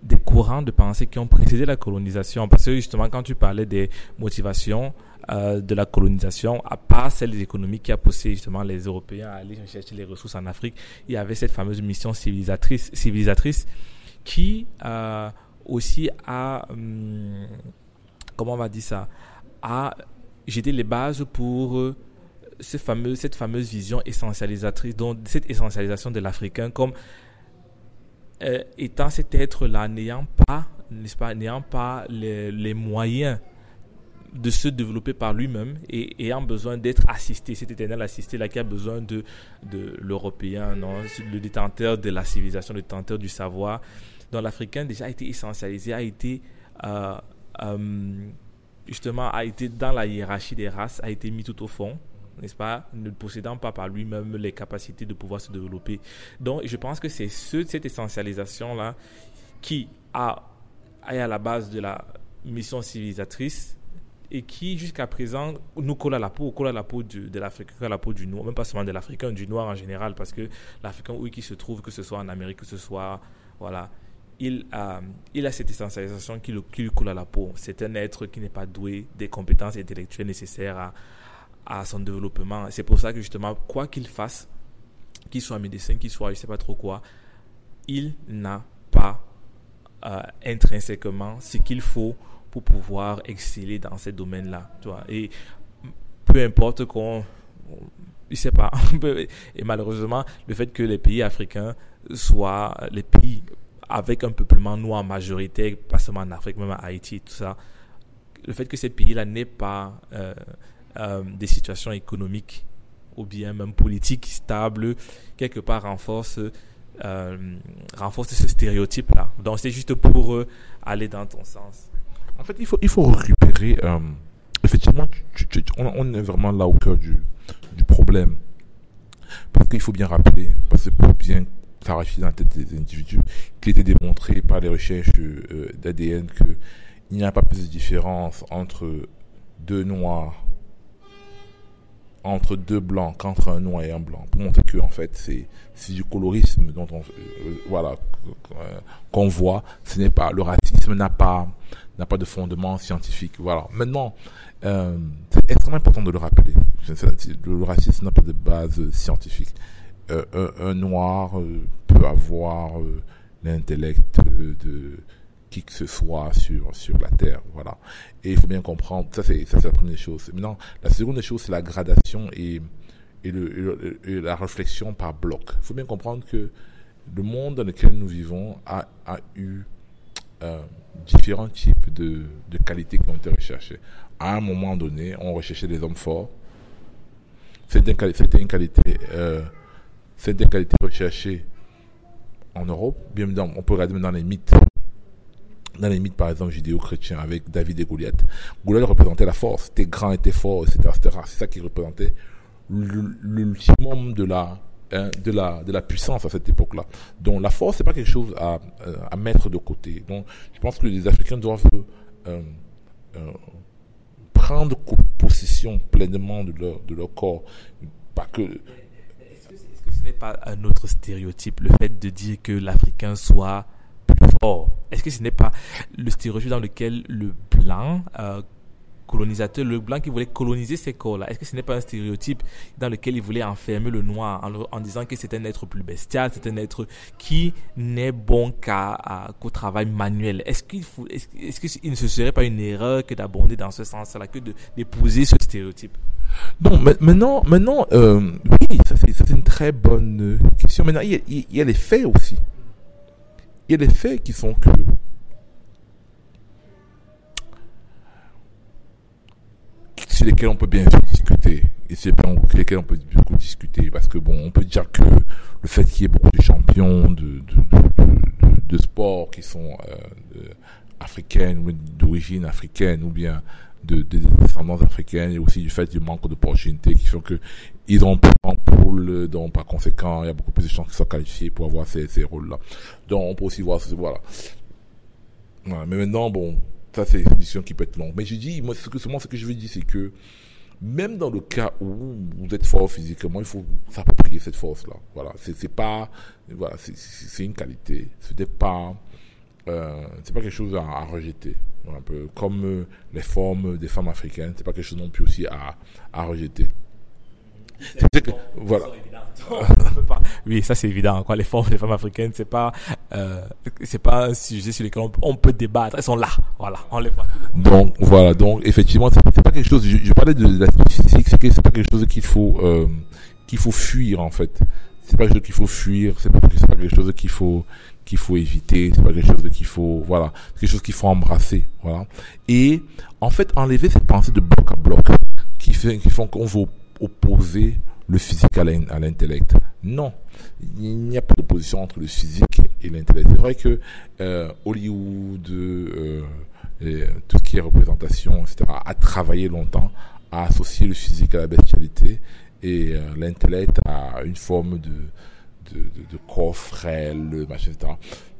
des courants de pensée qui ont précédé la colonisation. Parce que justement, quand tu parlais des motivations euh, de la colonisation, à part celle économiques qui a poussé justement les Européens à aller chercher les ressources en Afrique, il y avait cette fameuse mission civilisatrice, civilisatrice qui euh, aussi a, hum, comment on va dire ça, a jeté les bases pour euh, ce fameux, cette fameuse vision essentialisatrice, donc cette essentialisation de l'Africain comme euh, étant cet être-là, n'ayant pas, n'est-ce pas, n'ayant pas les, les, moyens de se développer par lui-même et ayant besoin d'être assisté, cet éternel assisté là qui a besoin de, de l'Européen, non, le détenteur de la civilisation, le détenteur du savoir. Donc l'Africain déjà a été essentialisé, a été euh, euh, justement a été dans la hiérarchie des races, a été mis tout au fond n'est-ce pas, ne possédant pas par lui-même les capacités de pouvoir se développer. Donc, je pense que c'est ce, cette essentialisation-là qui a, est à la base de la mission civilisatrice et qui, jusqu'à présent, nous colle à la peau, colle à la peau de, de l'Africain, à la peau du noir, même pas seulement de l'Africain, du noir en général, parce que l'Africain, où il se trouve, que ce soit en Amérique, que ce soit, voilà, il a, il a cette essentialisation qui, le, qui lui colle à la peau. C'est un être qui n'est pas doué des compétences intellectuelles nécessaires à, à son développement. C'est pour ça que justement, quoi qu'il fasse, qu'il soit médecin, qu'il soit je sais pas trop quoi, il n'a pas euh, intrinsèquement ce qu'il faut pour pouvoir exceller dans ces domaines-là. Et peu importe qu'on... Je sais pas. Et malheureusement, le fait que les pays africains soient les pays avec un peuplement noir majoritaire, pas seulement en Afrique, même à Haïti, tout ça, le fait que ces pays-là n'aient pas... Euh, euh, des situations économiques ou bien même politiques stables, quelque part renforce, euh, renforce ce stéréotype-là. Donc c'est juste pour euh, aller dans ton sens. En fait, il faut, il faut récupérer. effectivement, on, est vraiment là au cœur du, du problème. Parce qu'il faut bien rappeler, parce que pour bien clarifier dans la tête des individus, qu'il était démontré par les recherches d'ADN qu'il n'y a pas plus de différence entre deux noirs entre deux blancs qu'entre un noir et un blanc pour montrer que en fait c'est du colorisme dont on euh, voilà euh, qu'on voit. Ce n'est pas le racisme n'a pas n'a pas de fondement scientifique. Voilà. Maintenant euh, c'est extrêmement important de le rappeler. Le racisme n'a pas de base scientifique. Un, noir peut avoir l'intellect de que ce soit sur, sur la Terre. Voilà. Et il faut bien comprendre, ça c'est, ça c'est la première chose. Maintenant, la seconde chose, c'est la gradation et, et, le, et, la réflexion par bloc. Il faut bien comprendre que le monde dans lequel nous vivons a, a eu euh, différents types de, de qualités qui ont été recherchées. À un moment donné, on recherchait des hommes forts. C'était une, qualité, euh, c'était une qualité recherchée en Europe. Bien on peut regarder dans les mythes dans les mythes, par exemple, judéo-chrétiens, avec David et Goliath. Goliath représentait la force, était grand, était fort, etc.. C'est ça qui représentait l'ultimum de la, hein, de la, de la puissance à cette époque-là. Donc, la force, c'est pas quelque chose à, euh, à mettre de côté. Donc, je pense que les Africains doivent euh, euh, prendre possession pleinement de leur, de leur corps. Pas que, que, est-ce que ce n'est pas un autre stéréotype, le fait de dire que l'Africain soit est-ce que ce n'est pas le stéréotype dans lequel le blanc euh, colonisateur, le blanc qui voulait coloniser ces corps-là, est-ce que ce n'est pas un stéréotype dans lequel il voulait enfermer le noir en, disant que c'est un être plus bestial, c'est un être qui n'est bon qu'au travail manuel? Est-ce qu'il faut, est-ce, ne se serait pas une erreur que d'abonder dans ce sens-là, que d'épouser ce stéréotype? Non, maintenant, maintenant, euh, oui, ça c'est, une très bonne question. Maintenant, il y a les faits aussi il y a des faits qui font que sur lesquels on peut bien discuter et sur lesquels on peut beaucoup discuter parce que bon on peut dire que le fait qu'il y ait beaucoup de champions de, de, de, sport qui sont euh, africaines ou d'origine africaine ou bien de, des descendants africains et aussi du fait du manque d'opportunités qui font que ils ont en poule, donc par conséquent, il y a beaucoup plus de chances qu'ils soient qualifiés pour avoir ces, ces rôles-là. Donc on peut aussi voir, voilà. voilà. Mais maintenant, bon, ça c'est une discussion qui peut être longue. Mais je dis, moi, ce que, ce que je veux dire, c'est que même dans le cas où vous êtes fort physiquement, il faut s'approprier cette force-là. Voilà, c'est pas, voilà, c'est une qualité. Ce n'est pas, euh, c'est pas quelque chose à, rejeter. Un peu comme euh, les formes des femmes africaines, c'est pas quelque chose non plus aussi à, à rejeter. Que, voilà. oui, ça c'est évident. Quoi. Les formes des femmes africaines, c'est pas, euh, c'est pas un sujet sur lequel on, peut débattre. Elles sont là, voilà. On les voit. Donc voilà. Donc effectivement, c'est pas quelque chose. Je, parlais de, la statistique, c'est que c'est pas quelque chose qu'il faut euh, qu'il faut fuir en fait. C'est pas quelque chose qu'il faut fuir. C'est pas, pas quelque chose qu'il faut qu'il faut éviter. C'est pas quelque chose qu'il faut voilà. C'est quelque chose qu'il faut embrasser. Voilà. Et en fait, enlever cette pensée de bloc à bloc qui fait qui font qu'on veut opposer le physique à l'intellect. Non, il n'y a pas d'opposition entre le physique et l'intellect. C'est vrai que euh, Hollywood, euh, tout ce qui est représentation, etc., a travaillé longtemps à associer le physique à la bestialité et euh, l'intellect à une forme de, de, de, machin, etc.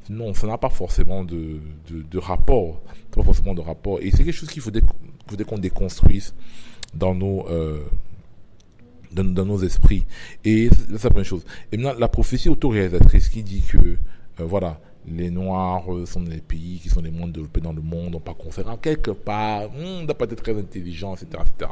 Non, ça n'a pas forcément de, rapport. Pas forcément de rapport. Et c'est quelque chose qu'il faudrait, qu'on déconstruise dans nos dans, dans, nos esprits. Et c'est la première chose. Et maintenant, la prophétie autoréalisatrice qui dit que, euh, voilà, les Noirs sont des pays qui sont les moins développés dans le monde, n'ont pas conféré quelque part, on hmm, n'a pas été très intelligent, etc., etc.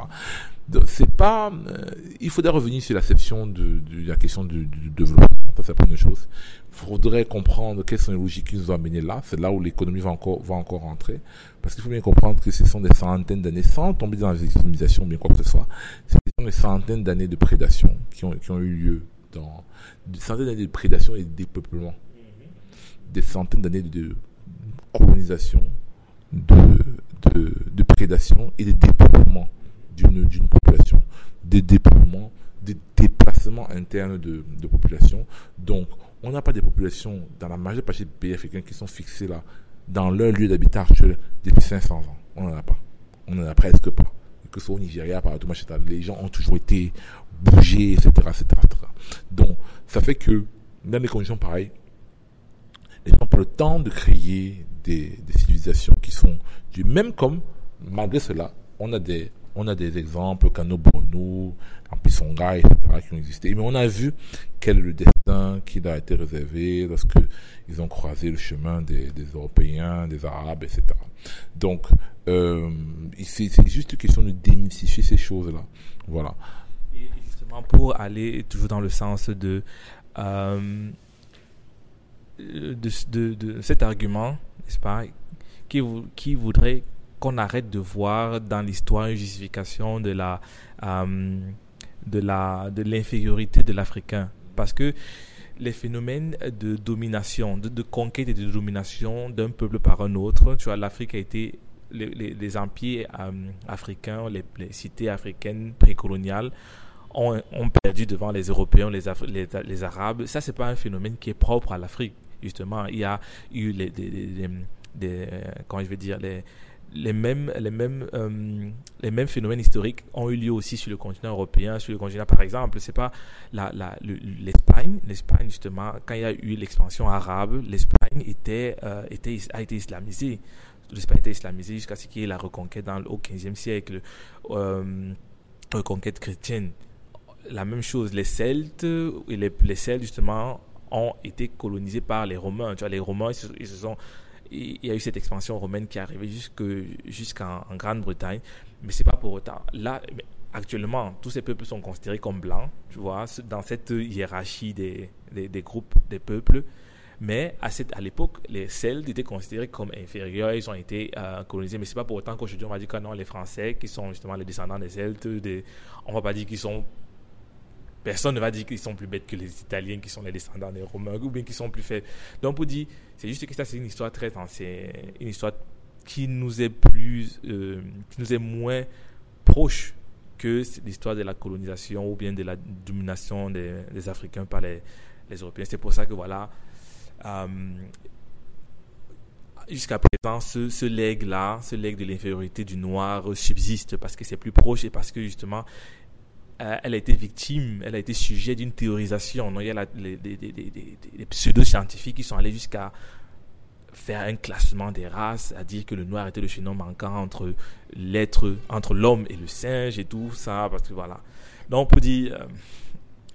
C'est pas, euh, il faudrait revenir sur l'acception de, de, la question du développement. Ça, c'est la première chose. Il faudrait comprendre quelles sont les logiques qui nous ont amenés là. C'est là où l'économie va encore, va encore rentrer. Parce qu'il faut bien comprendre que ce sont des centaines d'années, sans tomber dans la victimisation, bien quoi que ce soit. Ce sont des centaines d'années de prédation qui ont, qui ont eu lieu dans, des centaines d'années de prédation et de dépeuplement des centaines d'années de colonisation, de, de, prédation et de dépeuplement d'une population, des dépeuplements, des déplacements internes de, de population. Donc, on n'a pas des populations dans la majeure partie des pays africains qui sont fixés là, dans leur lieu d'habitat actuel depuis 500 ans. On n'en a pas. On n'en a presque pas. Que ce soit au Nigeria, partout, les gens ont toujours été bougés, etc., etc.. Donc, ça fait que dans des conditions pareilles, les gens prennent le temps de créer des, des civilisations qui sont du même comme, malgré cela, on a des, on a des exemples, Kano Bono, Ampisonga, etc., qui ont existé. Mais on a vu quel est le destin qui a été réservé lorsque ils ont croisé le chemin des, Européens, des Arabes, etc. Donc, euh, c'est juste question de démystifier ces choses-là. Voilà. Et justement, pour aller toujours dans le sens de... Euh, de, de, cet argument, n'est-ce pas, qui, qui voudrait qu'on arrête de voir dans l'histoire une justification de la euh, de la de l'infériorité de l'Africain, parce que les phénomènes de domination, de, conquête et de domination d'un peuple par un autre, tu vois, l'Afrique a été les, empires euh, africains, les, cités africaines précoloniales ont, ont, perdu devant les Européens, les, les, Arabes. Ça, c'est pas un phénomène qui est propre à l'Afrique justement, il y a eu les, des, des, comment je vais dire, les, les mêmes, les, mêmes, euh, les mêmes phénomènes historiques ont eu lieu aussi sur le continent européen, sur le continent, par exemple, c'est pas la, la, l'Espagne, l'Espagne, justement, quand il y a eu l'expansion arabe, l'Espagne était, euh, était, a été islamisée. L'Espagne était islamisée jusqu'à ce qu'il y ait la reconquête dans, au XVe siècle, euh, reconquête chrétienne. La même chose, les Celtes, les, les Celtes, justement, ont été colonisés par les Romains. Tu vois, les Romains, ils se, sont, il y a eu cette expansion romaine qui est arrivée jusqu'en Grande-Bretagne, mais c'est pas pour autant. Là, actuellement, tous ces peuples sont considérés comme blancs, tu vois, dans cette hiérarchie des, des, groupes, des peuples. Mais à, cette, à l'époque, les Celtes étaient considérés comme inférieurs, ils ont été euh, colonisés. Mais c'est pas pour autant qu'aujourd'hui on va dire que non, les Français, qui sont justement les descendants des Celtes, des, on va pas dire qu'ils sont Personne ne va dire qu'ils sont plus bêtes que les Italiens qui sont les descendants des Romains ou bien qu'ils sont plus faibles. Donc, pour dire, c'est juste que ça, c'est une histoire très ancienne, une histoire qui nous est plus, euh, qui nous est moins proche que l'histoire de la colonisation ou bien de la domination des, Africains par les, Européens. C'est pour ça que voilà, euh, jusqu'à présent, ce, ce legs-là, ce legs de l'infériorité du noir subsiste parce que c'est plus proche et parce que justement, euh, elle a été victime, elle a été sujet d'une théorisation. Il y a des, pseudo-scientifiques qui sont allés jusqu'à faire un classement des races, à dire que le noir était le chaînon manquant entre l'être, entre l'homme et le singe et tout ça, parce que voilà. Donc, on peut dire, euh,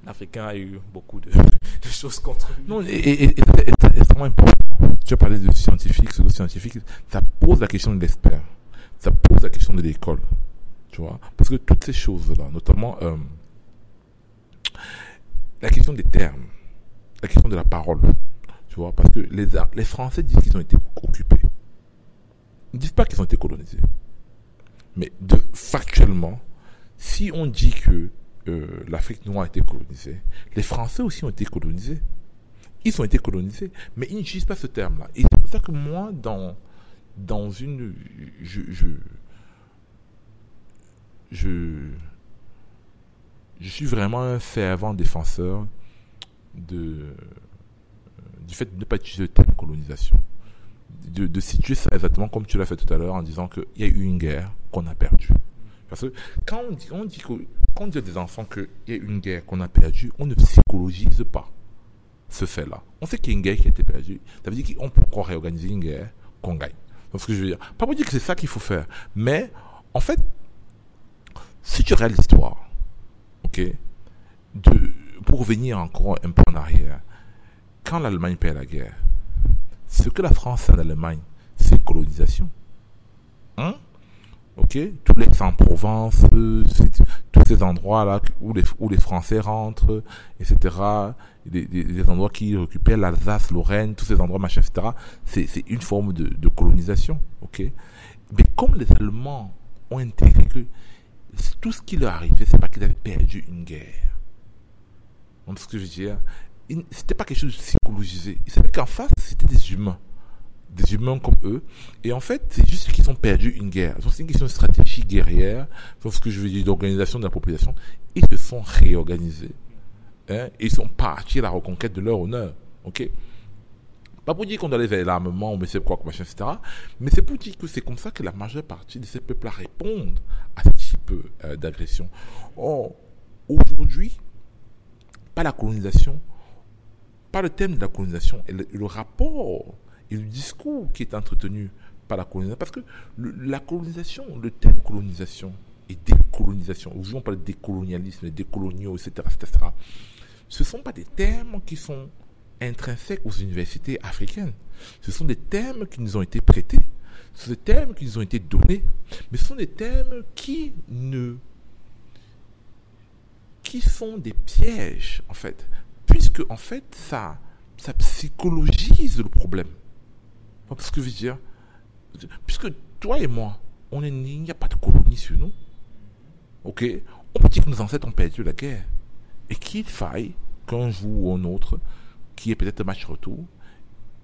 l'Africain a eu beaucoup de, choses contre lui. Non, et, et, c'est extrêmement important. Tu as parlé de scientifiques, pseudo-scientifiques, ça pose la question de l'expert, ça pose la question de l'école. Parce que toutes ces choses-là, notamment euh, la question des termes, la question de la parole, tu vois Parce que les, les Français disent qu'ils ont été occupés. Ils ne disent pas qu'ils ont été colonisés. Mais de, factuellement, si on dit que euh, l'Afrique noire a été colonisée, les Français aussi ont été colonisés. Ils ont été colonisés, mais ils n'utilisent pas ce terme-là. Et c'est pour ça que moi, dans, dans une. Je suis vraiment un fervent défenseur de, du fait de ne pas utiliser le terme colonisation. De, situer ça exactement comme tu l'as fait tout à l'heure en disant qu'il y a eu une guerre qu'on a perdue. Parce que quand on dit, on que, quand on dit à des enfants qu'il y a eu une guerre qu'on a perdue, on ne psychologise pas ce fait-là. On sait qu'il y a une guerre qui a été perdue. Ça veut dire qu'on peut encore réorganiser une guerre qu'on gagne. C'est ce que je veux dire. Pas pour dire que c'est ça qu'il faut faire. Mais, en fait, si tu regardes l'histoire, ok, de, pour revenir encore un peu en arrière, quand l'Allemagne perd la guerre, ce que la France fait en Allemagne, c'est une colonisation. Hein? Ok? Tous les en provence tous ces endroits-là où les, où les Français rentrent, etc. Des, endroits qui récupèrent l'Alsace, Lorraine, tous ces endroits, machin, etc. C'est une forme de, de colonisation. Ok? Mais comme les Allemands ont intégré que tout ce qui leur arrivait, c'est pas qu'ils avaient perdu une guerre. Donc, ce que je veux dire, c'était pas quelque chose de psychologisé. Ils savaient qu'en face, c'était des humains. Des humains comme eux. Et en fait, c'est juste qu'ils ont perdu une guerre. Donc, c'est une question de stratégie guerrière. C'est ce que je veux dire, d'organisation de la population. Ils se sont réorganisés. Hein, ils sont partis à la reconquête de leur honneur. OK? Pas pour dire qu'on doit aller vers l'armement, mais c'est quoi, etc. Mais c'est pour dire que c'est comme ça que la majeure partie de ces peuples-là répondent à ce type euh, d'agression. Or, aujourd'hui, pas la colonisation, pas le thème de la colonisation, et le, rapport et le discours qui est entretenu par la colonisation. Parce que la colonisation, le thème colonisation et décolonisation, aujourd'hui on parle de décolonialisme, de décoloniaux, etc., etc., ce ne sont pas des termes qui sont intrinsèques aux universités africaines. Ce sont des thèmes qui nous ont été prêtés. Ce sont des thèmes qui nous ont été donnés. Mais ce sont des thèmes qui ne qui sont des pièges, en fait. Puisque, en fait, ça, ça psychologise le problème. Parce que je veux dire, puisque toi et moi, on il n'y a pas de colonie sur nous. Ok? On peut dire que nos ancêtres ont perdu la guerre. Et qu'il faille qu'un jour ou un autre, qui est peut-être match retour,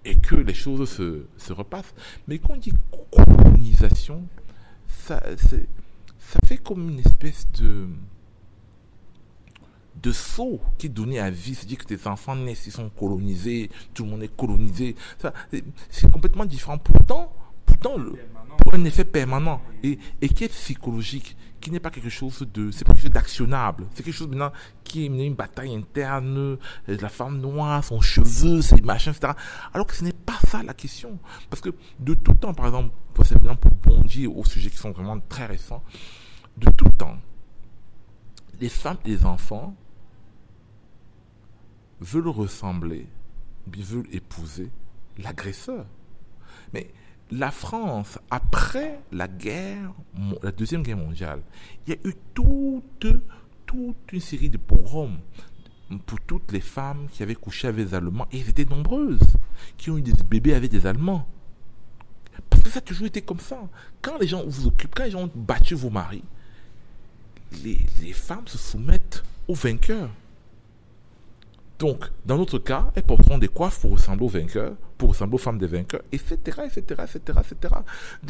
et que les choses se, se repassent. Mais quand on dit colonisation, ça, ça fait comme une espèce de de saut qui donné à vie, c'est-à-dire que tes enfants naissent, ils sont colonisés, tout le monde est colonisé. C'est complètement différent. Pourtant, pourtant pour un effet permanent et, et qui est psychologique qui n'est pas quelque chose de, c'est pas quelque chose d'actionnable. C'est quelque chose maintenant qui est une bataille interne, euh, la femme noire, son cheveu, ses machins, etc. Alors que ce n'est pas ça la question. Parce que de tout temps, par exemple, pour bondir aux sujets qui sont vraiment très récents, de tout temps, les femmes et les enfants veulent ressembler, veulent épouser l'agresseur. Mais la France, après la guerre, la deuxième guerre mondiale, il y a eu toute, toute une série de pogroms pour toutes les femmes qui avaient couché avec des Allemands, et elles étaient nombreuses, qui ont eu des bébés avec des Allemands. Parce que ça a toujours été comme ça. Quand les gens vous occupent, quand les gens ont battu vos maris, les, les femmes se soumettent aux vainqueurs. Donc, dans notre cas, elles porteront des coiffes pour ressembler aux vainqueurs, pour ressembler aux femmes des vainqueurs, etc., etc., etc., etc.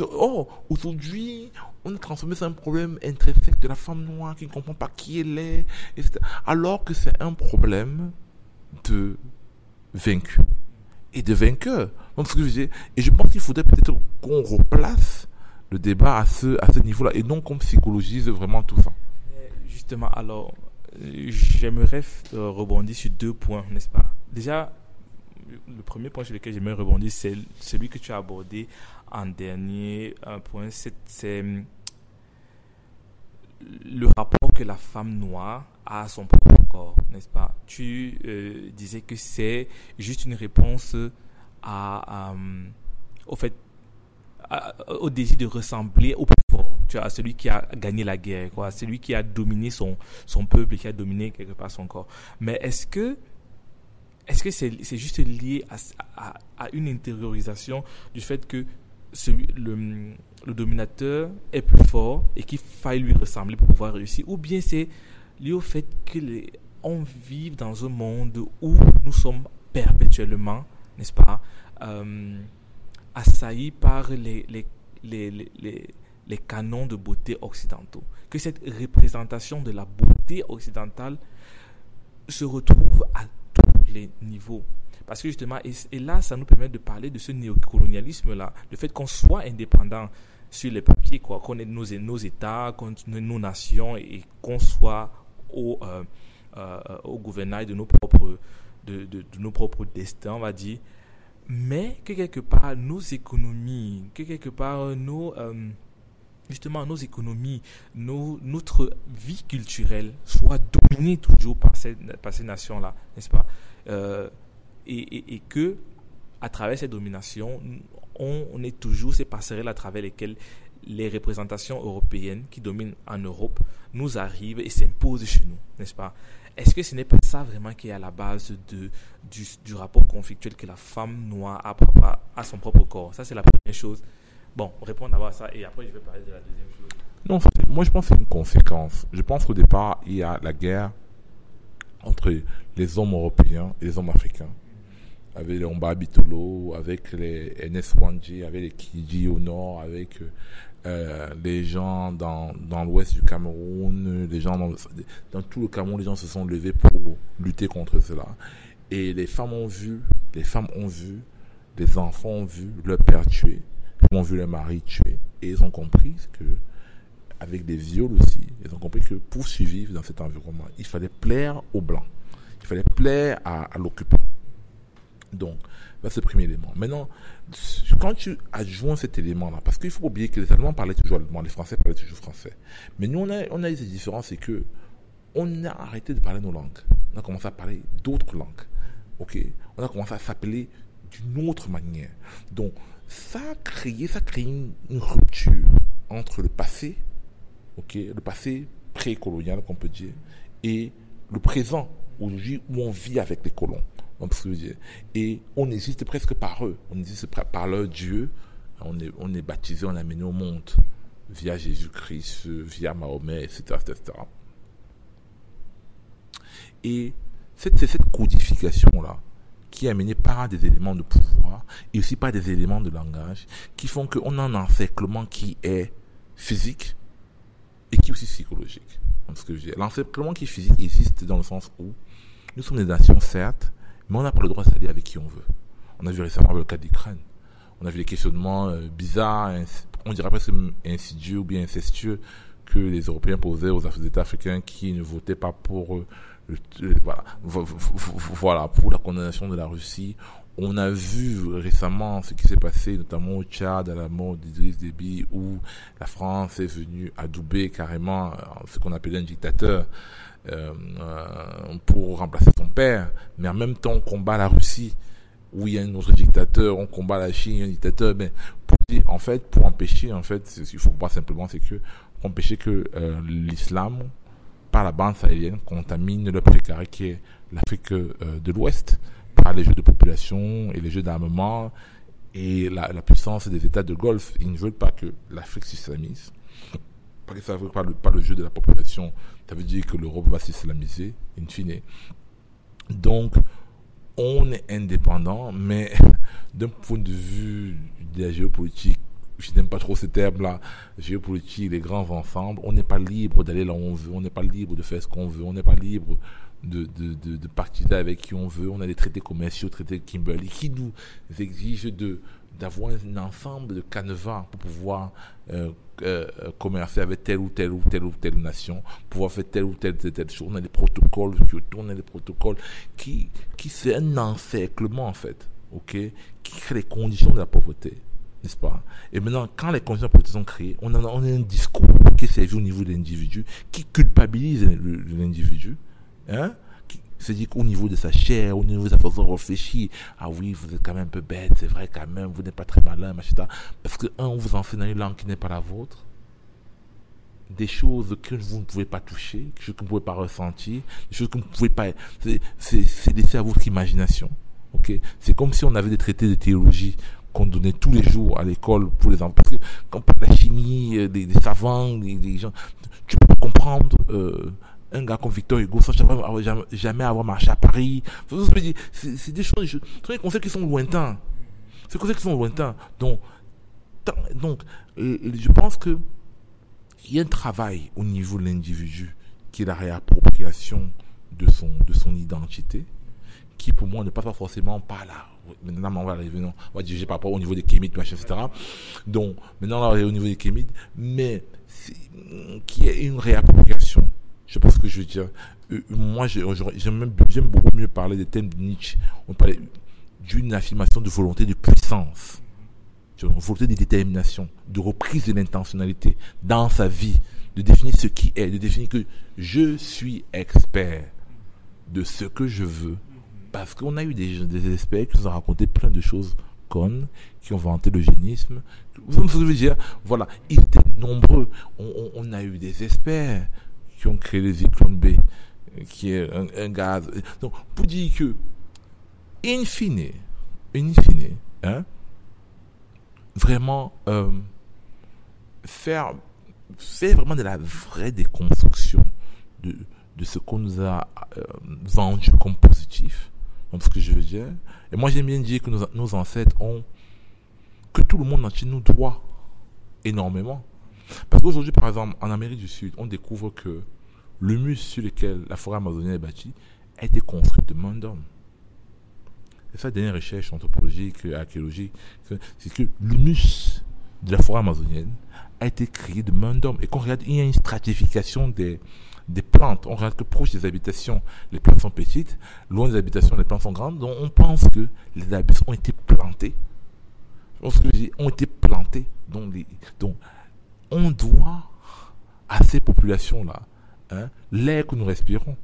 oh, aujourd'hui, on a transformé ça en problème intrinsèque de la femme noire qui ne comprend pas qui elle est, etc. Alors que c'est un problème de vaincu et de vainqueur. Donc, ce que je disais, et je pense qu'il faudrait peut-être qu'on replace le débat à ce niveau-là et non qu'on psychologise vraiment tout ça. Justement, alors, j'aimerais euh, rebondir sur deux points, n'est-ce pas? Déjà, le premier point sur lequel j'aimerais rebondir, c'est celui que tu as abordé en dernier un point, c'est le rapport que la femme noire a à son propre corps, n'est-ce pas? Tu euh, disais que c'est juste une réponse à, au fait, au désir de ressembler au tu vois, celui qui a gagné la guerre, quoi, celui qui a dominé son, son peuple qui a dominé quelque part son corps. Mais est-ce que est-ce que c'est c'est juste lié à, à, une intériorisation du fait que celui, le, le dominateur est plus fort et qu'il faille lui ressembler pour pouvoir réussir? Ou bien c'est lié au fait qu'on vit dans un monde où nous sommes perpétuellement, n'est-ce pas, euh, assaillis par les, les, les, les, les canons de beauté occidentaux. Que cette représentation de la beauté occidentale se retrouve à tous les niveaux. Parce que justement, et, là, ça nous permet de parler de ce néocolonialisme-là, le fait qu'on soit indépendant sur les papiers, quoi, qu'on ait nos, nos États, qu'on ait nos nations et qu'on soit au, euh, euh, au gouvernail de nos propres, de, de, nos propres destins, on va dire, mais que quelque part nos économies, que quelque part nos, euh, justement nos économies, notre vie culturelle soit dominée toujours par ces, ces nations-là, n'est-ce pas? Euh, et, et, que à travers cette domination, on, on est toujours ces passerelles à travers lesquelles les représentations européennes qui dominent en Europe nous arrivent et s'imposent chez nous, n'est-ce pas? Est-ce que ce n'est pas ça vraiment qui est à la base du, du rapport conflictuel que la femme noire a à son propre corps? Ça, c'est la première chose. Bon, répondre d'abord à ça et après je vais parler de la deuxième chose. Non, moi je pense que c'est une conséquence. Je pense qu'au départ, il y a la guerre entre les hommes européens et les hommes africains. Avec les Omba Bitolo, avec les NS avec les Kiji au nord, avec euh, les gens dans, dans l'ouest du Cameroun, les gens dans, dans, tout le Cameroun, les gens se sont levés pour lutter contre cela. Et les femmes ont vu, les femmes ont vu, les enfants ont vu leur père tué, ils ont vu leur mari tué, et ils ont compris que, avec des viols aussi, ils ont compris que pour survivre dans cet environnement, il fallait plaire aux blancs, il fallait plaire à, l'occupant. Donc, c'est le premier élément. Maintenant, quand tu adjoins cet élément-là, parce qu'il faut oublier que les Allemands parlaient toujours allemand, les Français parlaient toujours français. Mais nous, on a, on a eu ces différences, c'est que on a arrêté de parler nos langues. On a commencé à parler d'autres langues. Ok? On a commencé à s'appeler d'une autre manière. Donc, ça a créé, ça une, rupture entre le passé, le passé pré-colonial, qu'on peut dire, et le présent, aujourd'hui, où on vit avec les colons. Et on existe presque par eux, on existe par leur Dieu, on est, on est baptisé, on est amené au monde via Jésus-Christ, via Mahomet, etc. etc. Et c'est cette codification-là qui est amenée par des éléments de pouvoir et aussi par des éléments de langage qui font qu'on a un encerclement qui est physique et qui est aussi psychologique. L'encerclement qui est physique existe dans le sens où nous sommes des nations, certes, mais on n'a pas le droit de s'allier avec qui on veut. On a vu récemment le cas d'Ukraine. On a vu des questionnements euh, bizarres, on dirait presque insidieux ou bien incestueux que les Européens posaient aux États africains qui ne votaient pas pour le, voilà, voilà, pour la condamnation de la Russie. On a vu récemment ce qui s'est passé, notamment au Tchad, à la mort d'Idriss Déby, où la France est venue adouber carrément euh, ce qu'on appelait un dictateur euh, pour remplacer son père, mais en même temps on combat la Russie, où il y a un autre dictateur, on combat la Chine, un dictateur, mais en fait, pour empêcher, en fait, ce qu'il faut pas simplement, c'est que, empêcher que euh, l'islam, par la bande sahélienne, contamine le précaré qui est l'Afrique euh, de l'Ouest, par les jeux de population et les jeux d'armement et la, puissance des États de Golfe. Ils ne veulent pas que l'Afrique s'islamise, parce que ça veut pas le, le jeu de la population ça veut dire que l'Europe va s'islamiser, in fine. Donc, on est indépendant, mais d'un point de vue de la géopolitique, je n'aime pas trop ce terme-là, géopolitique, les grands ensembles. On n'est pas libre d'aller là où on veut, on n'est pas libre de faire ce qu'on veut, on n'est pas libre de, de, de, de avec qui on veut. On a des traités commerciaux, traités Kimberley, qui nous exigent de d'avoir un ensemble de canevas pour pouvoir euh, euh, commercer avec telle ou telle ou telle ou telle nation, pouvoir faire telle ou telle, telle, telle chose. On a des protocoles on a des protocoles qui, qui c'est un encerclement en fait, ok, qui crée les conditions de la pauvreté, n'est-ce pas? Et maintenant, quand les conditions pauvreté sont créées, on a, on a un discours qui servi au niveau de l'individu, qui culpabilise l'individu, hein? Cest dit qu'au niveau de sa chair, au niveau de sa façon de réfléchir, ah oui, vous êtes quand même un peu bête, c'est vrai quand même, vous n'êtes pas très malin, machin. Parce que, un, vous enseigne une langue qui n'est pas la vôtre, des choses que vous ne pouvez pas toucher, des choses que vous ne pouvez pas ressentir, des choses que vous ne pouvez pas. C'est laissé à votre imagination. ok? C'est comme si on avait des traités de théologie qu'on donnait tous les jours à l'école pour les enfants. Parce que quand on parle de la chimie, euh, des, savants, des, gens, tu peux comprendre. Euh, un gars comme Victor Hugo sans jamais, jamais avoir marché à Paris. C'est des choses, c'est des concepts qui sont lointains. C'est des concepts qui sont lointains. Donc, donc je pense que il y a un travail au niveau de l'individu qui est la réappropriation de son, de son identité, qui pour moi ne passe pas forcément par là. Maintenant, on va arriver, on va diriger par rapport au niveau des kémites, etc. Donc, maintenant, on va arriver au niveau des kémites, mais qui est une réappropriation je ce que je veux dire. Euh, moi, j'aime beaucoup mieux parler des thèmes de Nietzsche. On parlait d'une affirmation de volonté de puissance, de volonté de détermination, de reprise de l'intentionnalité dans sa vie, de définir ce qui est, de définir que je suis expert de ce que je veux. Parce qu'on a eu des, experts qui nous ont raconté plein de choses connes, qui ont vanté l'eugénisme. Vous savez ce que je veux dire Voilà, ils étaient nombreux. on a eu des experts qui ont créé les Zyklon B, qui est un, gaz. Donc, pour dire que, in fine, in fine, hein, vraiment, euh, faire, faire vraiment de la vraie déconstruction de, de ce qu'on nous a euh, vendu comme positif. Ce que je veux dire. Et moi, j'aime bien dire que nos, ancêtres ont, que tout le monde entier nous doit énormément. Parce qu'aujourd'hui, par exemple, en Amérique du Sud, on découvre que le mus sur lequel la forêt amazonienne est bâtie a été construit de main d'homme. Et ça, dernière recherche anthropologique archéologique, c'est que l'humus de la forêt amazonienne a été créé de main d'homme. Et qu'on regarde, il y a une stratification des, des plantes. On regarde que proche des habitations, les plantes sont petites, loin des habitations, les plantes sont grandes. Donc on pense que les arbustes ont été plantés. Lorsque je dis ont été plantés, donc, donc on doit à ces populations-là hein, l'air que nous respirons.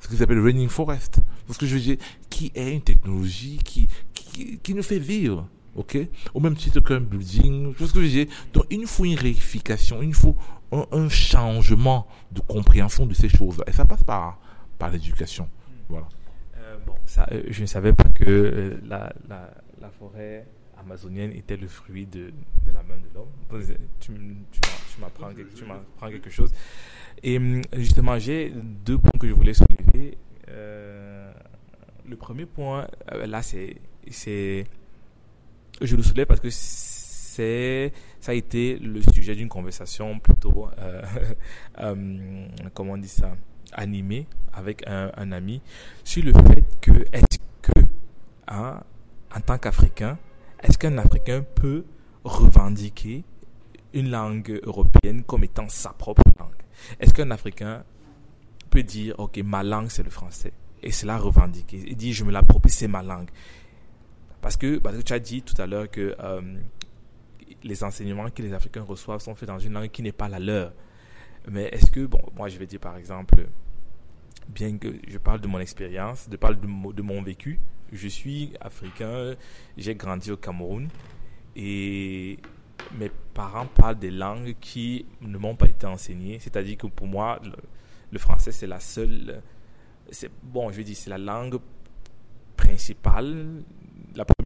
Ce qu'ils appellent raining forest. Ce que je veux dire, qui est une technologie qui, qui, nous fait vivre. OK? Au même titre qu'un building. Ce que je dire. Donc, il nous faut une réification, il nous faut un, changement de compréhension de ces choses-là. Et ça passe par, par l'éducation. Voilà. Euh, bon, ça, euh, je ne savais pas que euh, la, la, forêt amazonienne était le fruit de, de la main de l'homme. Tu, tu m'apprends quelque chose. Et hum, justement, j'ai deux points que je voulais soulever. Le premier point, là, c'est, je le soulève parce que ça a été le sujet d'une conversation plutôt, euh, hum, comment on dit ça, animée avec un, ami sur le fait que est-ce que, hein, en tant qu'Africain, est-ce qu'un Africain peut revendiquer une langue européenne comme étant sa propre langue? Est-ce qu'un Africain peut dire, OK, ma langue, c'est le français Et cela revendiquer. Il dit, je me l'approprie, c'est ma langue? Parce que, parce que tu as dit tout à l'heure que euh, les enseignements que les Africains reçoivent sont faits dans une langue qui n'est pas la leur. Mais est-ce que, bon, moi je vais dire par exemple, bien que je parle de mon expérience, de parle de, mon vécu, je suis africain, j'ai grandi au Cameroun et mes parents parlent des langues qui ne m'ont pas été enseignées. C'est-à-dire que pour moi, le, français, c'est la seule. C'est, bon, je dire, c'est la langue principale,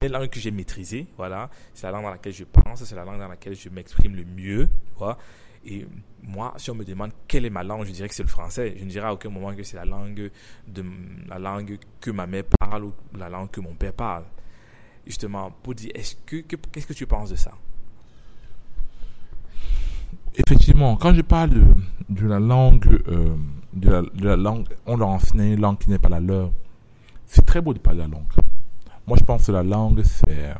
première langue que j'ai maîtrisée. Voilà. C'est la langue dans laquelle je pense, c'est la langue dans laquelle je m'exprime le mieux. Voilà. Et moi, si on me demande quelle est ma langue, je dirais que c'est le français. Je ne dirais à aucun moment que c'est la langue, de, la langue que ma mère parle ou la langue que mon père parle. Justement, pour dire, est-ce que, qu'est-ce que tu penses de ça? Effectivement, quand je parle de, la langue, euh, de, la, langue, on leur enseigne une langue qui n'est pas la leur. C'est très beau de parler la langue. Moi, je pense que la langue, c'est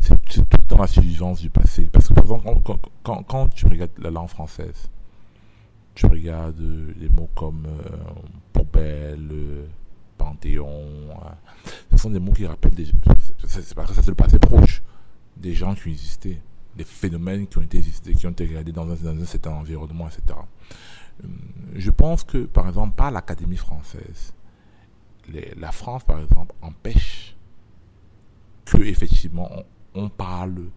c'est tout dans la suivance du passé. Parce que, par exemple, quand, quand, tu regardes la langue française, tu regardes les mots comme euh, poubelle, panthéon, euh, ce sont des mots qui rappellent des. C'est parce que ça, c'est le passé proche des gens qui existé, des phénomènes qui ont été existés, qui ont été regardés dans un, dans un certain environnement, etc. Euh, je pense que, par exemple, par l'Académie française, la France, par exemple, empêche que, effectivement, on, on parle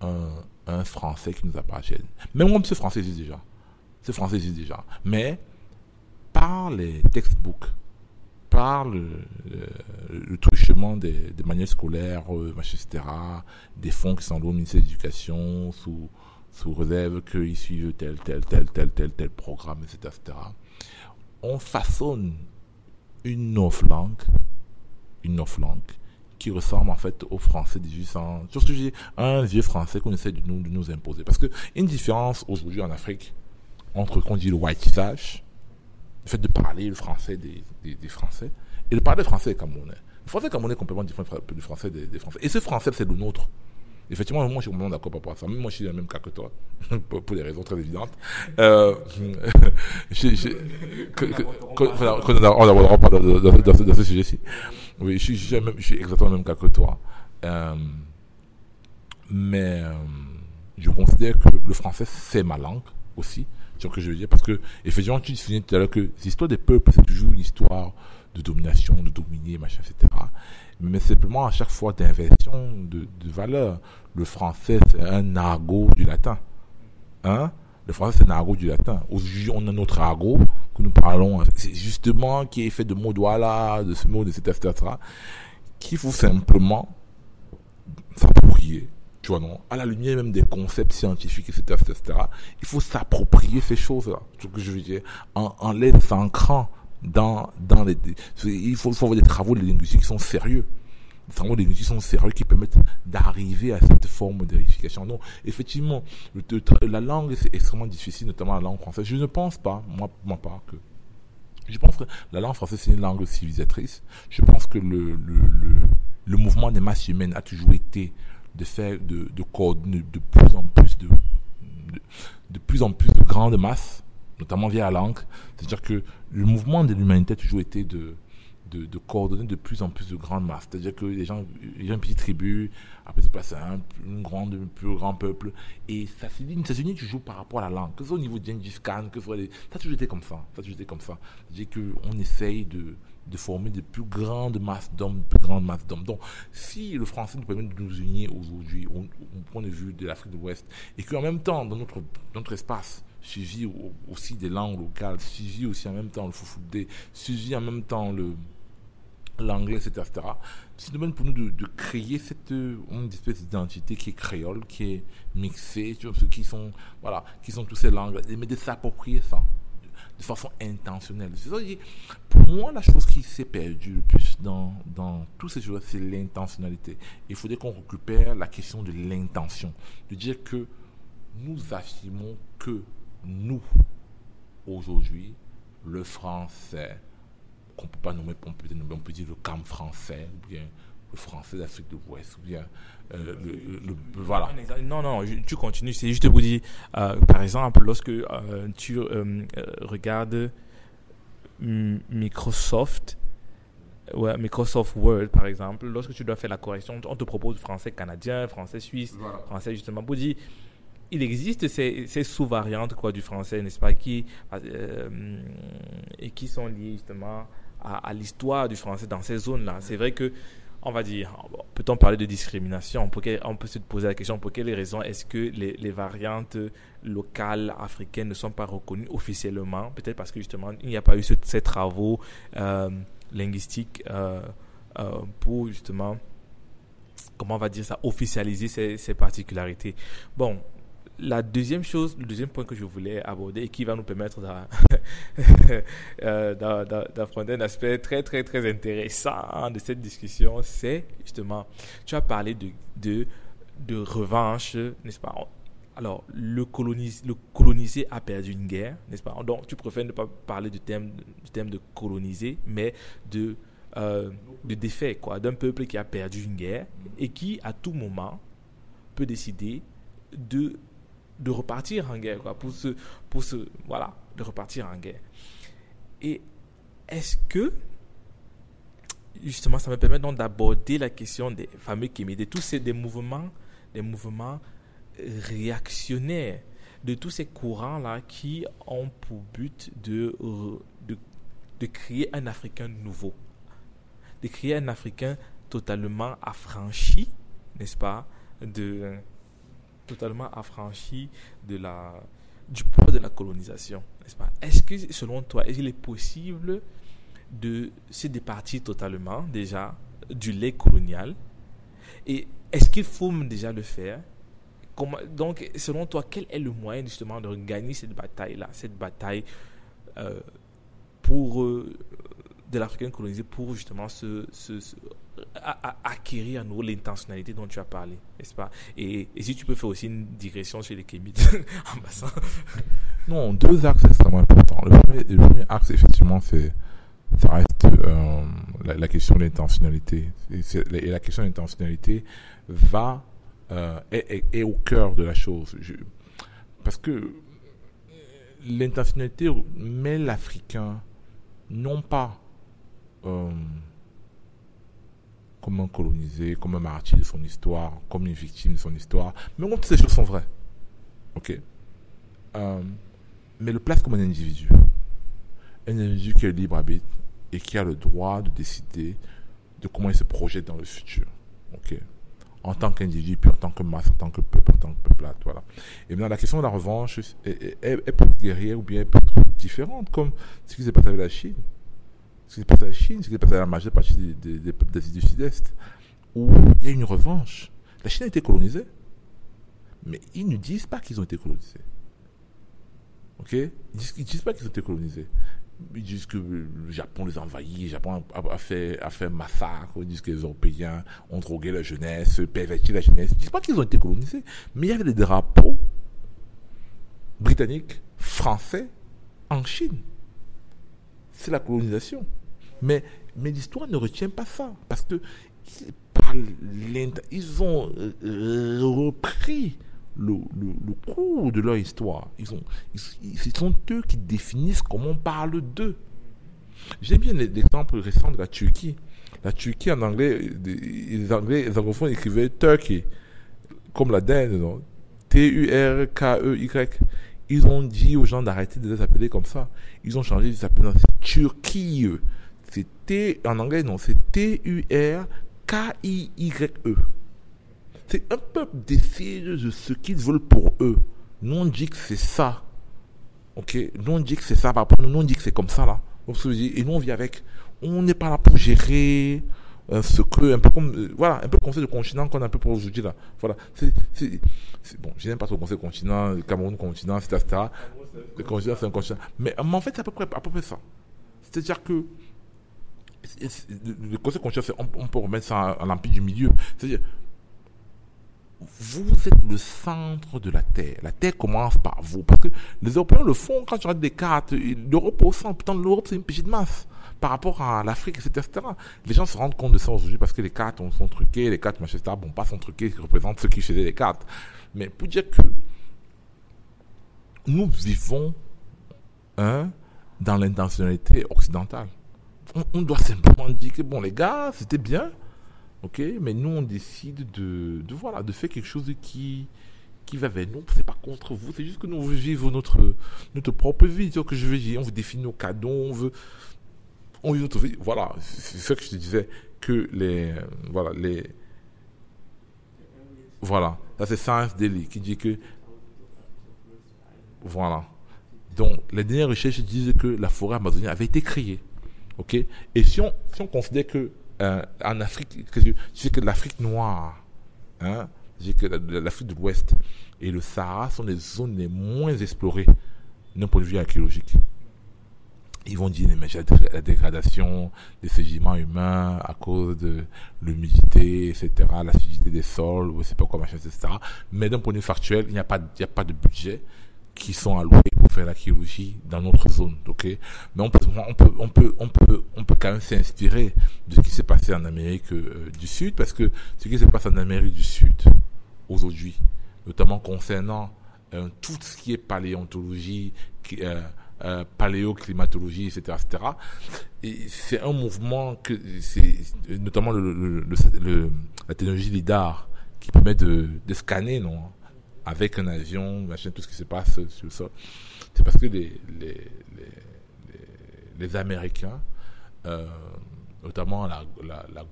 un, français qui nous appartienne. Même comme ce français existe déjà. Ce français existe déjà. Mais, par les textbooks, par le, le, truchement des, manières scolaires, euh, etc., des fonds qui sont au ministère de l'Éducation, sous, sous réserve qu'ils suivent tel, tel, tel, tel, tel, tel programme, etc., etc., on façonne une offre langue, une offre langue qui ressemble en fait au français 1800, surtout un vieux français qu'on essaie de nous, de nous imposer. Parce que une différence aujourd'hui en Afrique entre qu'on dit le white whiteisage, le fait de parler le français des, des, Français, et de parler le français camerounais. Le français camerounais est complètement différent du français des, des Français. Et ce français, c'est le nôtre. Effectivement, moi, je suis complètement d'accord par rapport à ça. Même moi, je suis dans le même cas que toi, pour, des raisons très évidentes. Euh, je, je, que, que, que, on pas dans, dans, dans, dans, ce sujet-ci. Oui, je je, je suis exactement le même cas que toi. Euh, mais euh, je considère que le français, c'est ma langue aussi. C'est ce que je veux dire? Parce que, effectivement, tu disais tout à l'heure que l'histoire des peuples, c'est toujours une histoire de domination, de dominer, machin, etc mais simplement à chaque fois d'inversion de, de valeur. Le français, c'est un argot du latin. Hein? Le français, c'est un argot du latin. Aujourd'hui, on a notre argot que nous parlons, c'est justement qui est fait de mots voilà, de ce mot, de etc., etc., qu'il faut simplement s'approprier. Tu vois, non? À la lumière même des concepts scientifiques, etc., etc., il faut s'approprier ces choses-là. Ce que je veux dire? En, en les ancrant dans, dans les, il faut, faut avoir des travaux de linguistique qui sont sérieux. Des travaux de linguistique sont sérieux qui permettent d'arriver à cette forme de vérification. Donc, effectivement, la langue, c'est extrêmement difficile, notamment la langue française. Je ne pense pas, moi, ma part, que je pense que la langue française, c'est une langue civilisatrice. Je pense que le, le, le, le mouvement des masses humaines a toujours été de faire, de, de coordonner de plus en plus de, de plus en plus de grandes masses notamment via langue. C'est-à-dire que le mouvement de l'humanité a toujours été de, de, de, coordonner de plus en plus de grandes masses. C'est-à-dire que les gens, il y a une petite tribu, après c'est passé à un une grande, plus grand peuple, et ça s'unit toujours par rapport à la langue, que ce soit au niveau du Khan, que ce soit. Ça a toujours été comme ça. Ça a toujours été comme ça. C'est-à-dire qu'on essaye de, de former de plus grandes masses d'hommes, de plus grandes masses d'hommes. Donc, si le français nous permet de nous unir aujourd'hui, au, au point de vue de l'Afrique de l'Ouest, et qu'en même temps, dans notre, notre espace, suivi aussi des langues locales, suivi aussi en même temps le foufoudé, suivi en même temps le l'anglais, etc.. C'est domaine pour nous de, créer cette une espèce d'identité qui est créole, qui est mixée, tu qui sont, voilà, qui sont toutes ces langues, mais de s'approprier ça de façon intentionnelle. Pour moi, la chose qui s'est perdue le plus dans, dans tous ces choses, c'est l'intentionnalité. Il faudrait qu'on récupère la question de l'intention, de dire que nous affirmons que nous, aujourd'hui, le français, qu'on ne peut pas nommer, on peut, on peut dire le camp français, ou bien le français d'Afrique de l'Ouest, ou bien euh, le, le, le, voilà. Non, non, tu continues. C'est juste pour dire, euh, par exemple, lorsque euh, tu regardes Microsoft, ouais, Microsoft Word, par exemple, lorsque tu dois faire la correction, on te propose français canadien, français suisse, voilà. français justement, pour dire il existe ces, sous-variantes du français, n'est-ce pas, qui, euh, et qui sont liées justement à, l'histoire du français dans ces zones-là. C'est vrai que, on va dire, peut-on parler de discrimination? On peut, se poser la question pour quelles raisons est-ce que les, variantes locales africaines ne sont pas reconnues officiellement? Peut-être parce que justement, il n'y a pas eu ce, ces travaux euh, linguistiques euh pour justement comment on va dire ça, officialiser ces, ces particularités. Bon, la deuxième chose, le deuxième point que je voulais aborder et qui va nous permettre euh, d'affronter un aspect très, très, très intéressant de cette discussion, c'est justement, tu as parlé de, revanche, n'est-ce pas? Alors, le, coloniser a perdu une guerre, n'est-ce pas? Donc, tu préfères ne pas parler du thème, du thème de coloniser, mais de, euh, de défait, quoi, d'un peuple qui a perdu une guerre et qui, à tout moment, peut décider de, de repartir en guerre, quoi, pour se, pour voilà, de repartir en guerre. Et est-ce que, justement, ça me permet donc d'aborder la question des fameux Kémédés, tous ces des mouvements, des mouvements réactionnaire de tous ces courants-là qui ont pour but de, de, de, créer un Africain nouveau, de créer un Africain totalement affranchi, n'est-ce pas, de, totalement affranchi du poids de la colonisation, n'est-ce Est-ce que, selon toi, est-ce qu'il est possible de se départir totalement, déjà, du lait colonial? Et est-ce qu'il faut déjà le faire? Donc, selon toi, quel est le moyen justement de gagner cette bataille-là, cette bataille euh, pour euh, de l'Africain colonisé pour justement se, acquérir à nouveau l'intentionnalité dont tu as parlé, n'est-ce pas? Et, si tu peux faire aussi une digression sur les Kémites en passant. Non, deux axes extrêmement importants. Le premier, axe, effectivement, c'est ça reste euh, la, question de l'intentionnalité. Et, la question de l'intentionnalité va euh, est, au cœur de la chose. parce que l'intentionnalité met l'Africain non pas euh, comme un colonisé, comme un martyr de son histoire, comme une victime de son histoire, mais toutes ces choses sont vraies. Ok? Euh, Mais le place comme un individu. Un individu qui est libre arbitre et qui a le droit de décider de comment il se projette dans le futur. Ok? En tant qu'individu, puis en tant que masse, en tant que peuple, en tant que peuple. Voilà. Et maintenant, la question de la revanche, elle, peut être guerrière ou bien elle peut être différente, comme ce qui s'est passé avec la Chine. Ce qui s'est passé avec la Chine, ce qui s'est passé avec la majeure partie des, peuples d'Asie du Sud-Est, où il y a une revanche. La Chine a été colonisée, mais ils ne disent pas qu'ils ont été colonisés. Ok? Ils ne disent pas qu'ils ont été colonisés ils disent que le Japon les a envahis, le Japon a, fait, a fait massacre, ils disent que les Européens ont drogué la jeunesse, perverti la jeunesse. Ils ne disent pas qu'ils ont été colonisés, mais il y avait des drapeaux britanniques, français, en Chine. C'est la colonisation. Mais, mais l'histoire ne retient pas ça, parce que ils ont euh, repris le, le, cours de leur histoire. Ils ont, ce sont eux qui définissent comment on parle d'eux. J'aime bien l'exemple récent de la Turquie. La Turquie, en anglais, les anglais, les anglophones écrivaient Turkey, comme la Dinde, T-U-R-K-E-Y. Ils ont dit aux gens d'arrêter de les appeler comme ça. Ils ont changé, ils s'appellent Turquie. C'est en anglais, non, c'est T-U-R-K-I-Y-E. C'est un peuple décide de ce qu'ils veulent pour eux. Nous, on dit que c'est ça. Ok? Nous, on dit que c'est ça. Nous, on dit que c'est comme ça, là. Et nous, on vit avec. On n'est pas là pour gérer euh, ce que, un peu comme, euh, voilà, un peu conseil de continent qu'on a un peu pour aujourd'hui, là. Voilà. C'est, bon, je n'aime pas trop le conseil de continent, le Cameroun continent, etc., etc. Le continent, c'est un continent. Mais, mais, en fait, c'est à peu près, à peu près ça. C'est-à-dire que, le conseil de continent, on, peut remettre ça à l'empire du milieu. C'est-à-dire, vous êtes le centre de la Terre. La Terre commence par vous. Parce que les Européens le font quand tu regardes des cartes. L'Europe au centre. Pourtant, l'Europe, c'est une petite masse par rapport à l'Afrique, etc., Les gens se rendent compte de ça aujourd'hui parce que les cartes sont truquées, les cartes Manchester, bon, pas sont truquées, qui représentent ceux qui faisaient les cartes. Mais pour dire que nous vivons hein, dans l'intentionnalité occidentale. On, doit simplement dire que, bon, les gars, c'était bien, Ok, mais nous on décide de, voilà, faire quelque chose qui qui va vers nous. C'est pas contre vous, c'est juste que nous vivons notre notre propre vie. que je veux dire, on veut définir nos cadeaux, on veut on vit notre vie. Voilà, c'est ce que je te disais que les voilà les voilà, ça c'est Science Daily qui dit que voilà. Donc, les dernières recherches disent que la forêt amazonienne avait été créée. OK? Et si on, si on considère que euh, en Afrique, que l'Afrique noire, hein, que l'Afrique de l'Ouest et le Sahara sont les zones les moins explorées d'un point de vue archéologique. Ils vont dire la dégradation des sédiments humains à cause de l'humidité, etc., l'acidité des sols, ou c'est pas quoi, machin, etc. Mais d'un point de vue factuel, il n'y a pas, il a pas de budget qui sont alloués pour faire la chirurgie dans notre zone, ok? Mais on peut, on peut, on peut, on peut, on peut quand même s'inspirer de ce qui s'est passé en Amérique euh, du Sud, parce que ce qui se passe en Amérique du Sud aujourd'hui, notamment concernant euh, tout ce qui est paléontologie, euh, euh, paléoclimatologie, etc., etc. Et c'est un mouvement que c'est notamment le, le, la technologie LIDAR qui permet de, de scanner, non, avec un avion, machin, tout ce qui se passe sur le sol. C'est parce que les, les, les, les Américains euh, notamment la,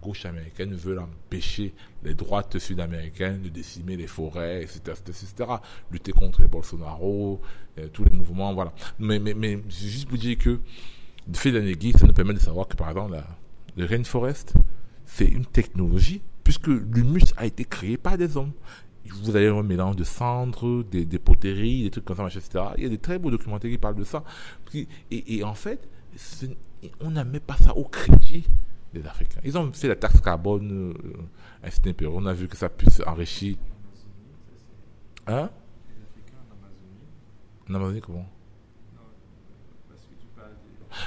gauche américaine veut empêcher les droites sud-américaines de décimer les forêts, etc., etc., lutter contre les Bolsonaro, euh, tous les mouvements, voilà. Mais, mais, mais juste pour dire que, de fait d'anéguer, ça nous permet de savoir que, par exemple, la, le rainforest, c'est une technologie, puisque l'humus a été créé par des hommes. Vous avez un mélange de cendres, des, des poteries, des trucs comme ça, etc. Il y a des très beaux documentaires qui parlent de ça. Et, et en fait, on n'a même pas ça au crédit des Africains. Ils ont fait la taxe carbone un On a vu que ça puisse enrichir. Hein? En Amazonie, comment?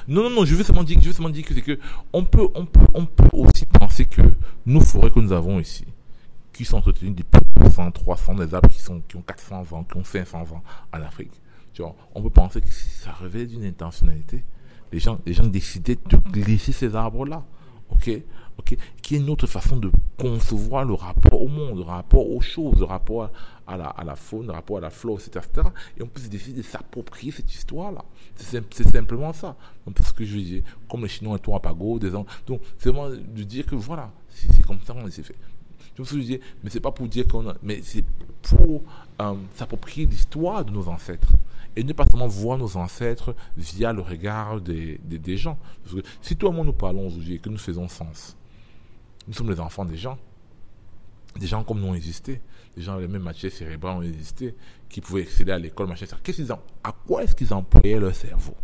Non, non, non, je veux seulement dire, je veux seulement dire que c'est que on peut, on peut, on peut aussi penser que nos forêts que nous avons ici, qui sont entretenues depuis 200, 300, des arbres qui sont, qui ont 400 ans, qui ont 500 ans en Afrique. Tu vois, on peut penser que ça révèle d'une intentionnalité les gens, les gens décidaient de glisser ces arbres-là. Ok, ok, qui est une autre façon de concevoir le rapport au monde, le rapport aux choses, le rapport à la, faune, le rapport à la flore, etc., Et on peut décider de s'approprier cette histoire-là. C'est simplement ça. Donc, ce que je dire, comme les Chinois et à Pago, des ans. Donc, c'est vraiment de dire que voilà, c'est comme ça qu'on s'est fait. Je me dire, mais c'est pas pour dire qu'on a, mais c'est pour euh, s'approprier l'histoire de nos ancêtres et ne pas seulement voir nos ancêtres via le regard des, des, gens. Parce que si toi et moi nous parlons aujourd'hui et que nous faisons sens, nous sommes les enfants des gens. Des gens comme nous ont existé, des gens avec les mêmes matières cérébrales ont existé, qui pouvaient accéder à l'école, machin, Qu'est-ce qu'ils ont, à quoi est-ce qu'ils employaient leur cerveau?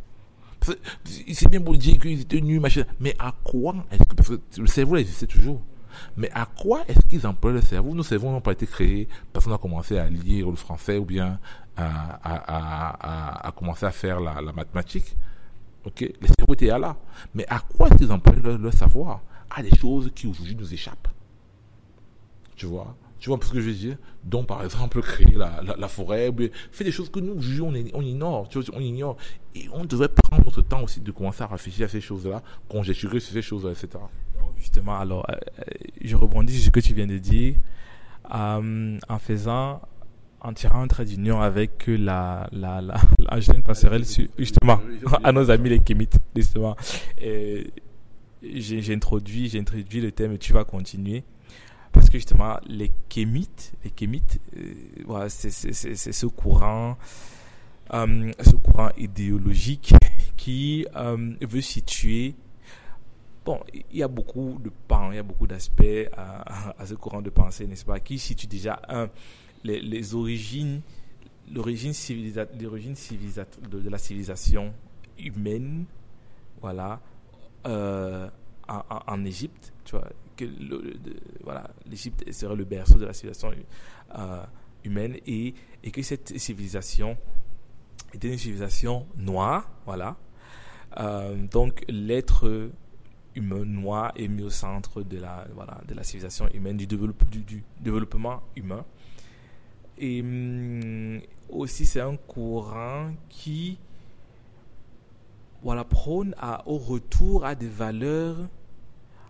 C'est bien beau dire qu'ils étaient nus, machin, mais à quoi est-ce que, parce que le cerveau existait toujours. Mais à quoi est-ce qu'ils emploient le cerveau? Nos cerveaux n'ont pas été créés parce qu'on a commencé à lire le français ou bien à, à, à, commencer à faire la, la, mathématique. Ok, les cerveaux étaient là. Mais à quoi est-ce qu'ils emploient leur, savoir? À des choses qui aujourd'hui nous échappent. Tu vois? Tu vois ce que je veux dire? Donc, par exemple, créer la, la, forêt, faire des choses que nous, on, on ignore, on ignore. Et on devrait prendre notre temps aussi de commencer à réfléchir à ces choses-là, conjecturer sur ces choses-là, etc justement, alors, euh, euh, je rebondis sur ce que tu viens de dire, euh, en faisant, en tirant un trait d'union avec la, la, la, la jeune passerelle, justement, à nos amis les kémites, justement. J'ai introduit, introduit le thème, tu vas continuer. Parce que justement, les kémites, les kémites, voilà, c'est ce courant, ce courant idéologique qui veut situer Bon, il y a beaucoup de pans, il y a beaucoup d'aspects à, ce courant de pensée, n'est-ce pas, qui situe déjà les, les origines, l'origine l'origine de, de, la civilisation humaine, voilà, euh, en, en, Égypte, tu vois, que voilà, l'Égypte serait le berceau de la civilisation euh, humaine et, et que cette civilisation était une civilisation noire, voilà. Euh, donc l'être humain noir est mis au centre de la, voilà, de la civilisation humaine, du, développement humain. Et hum, aussi, c'est un courant qui voilà, prône au retour à des valeurs,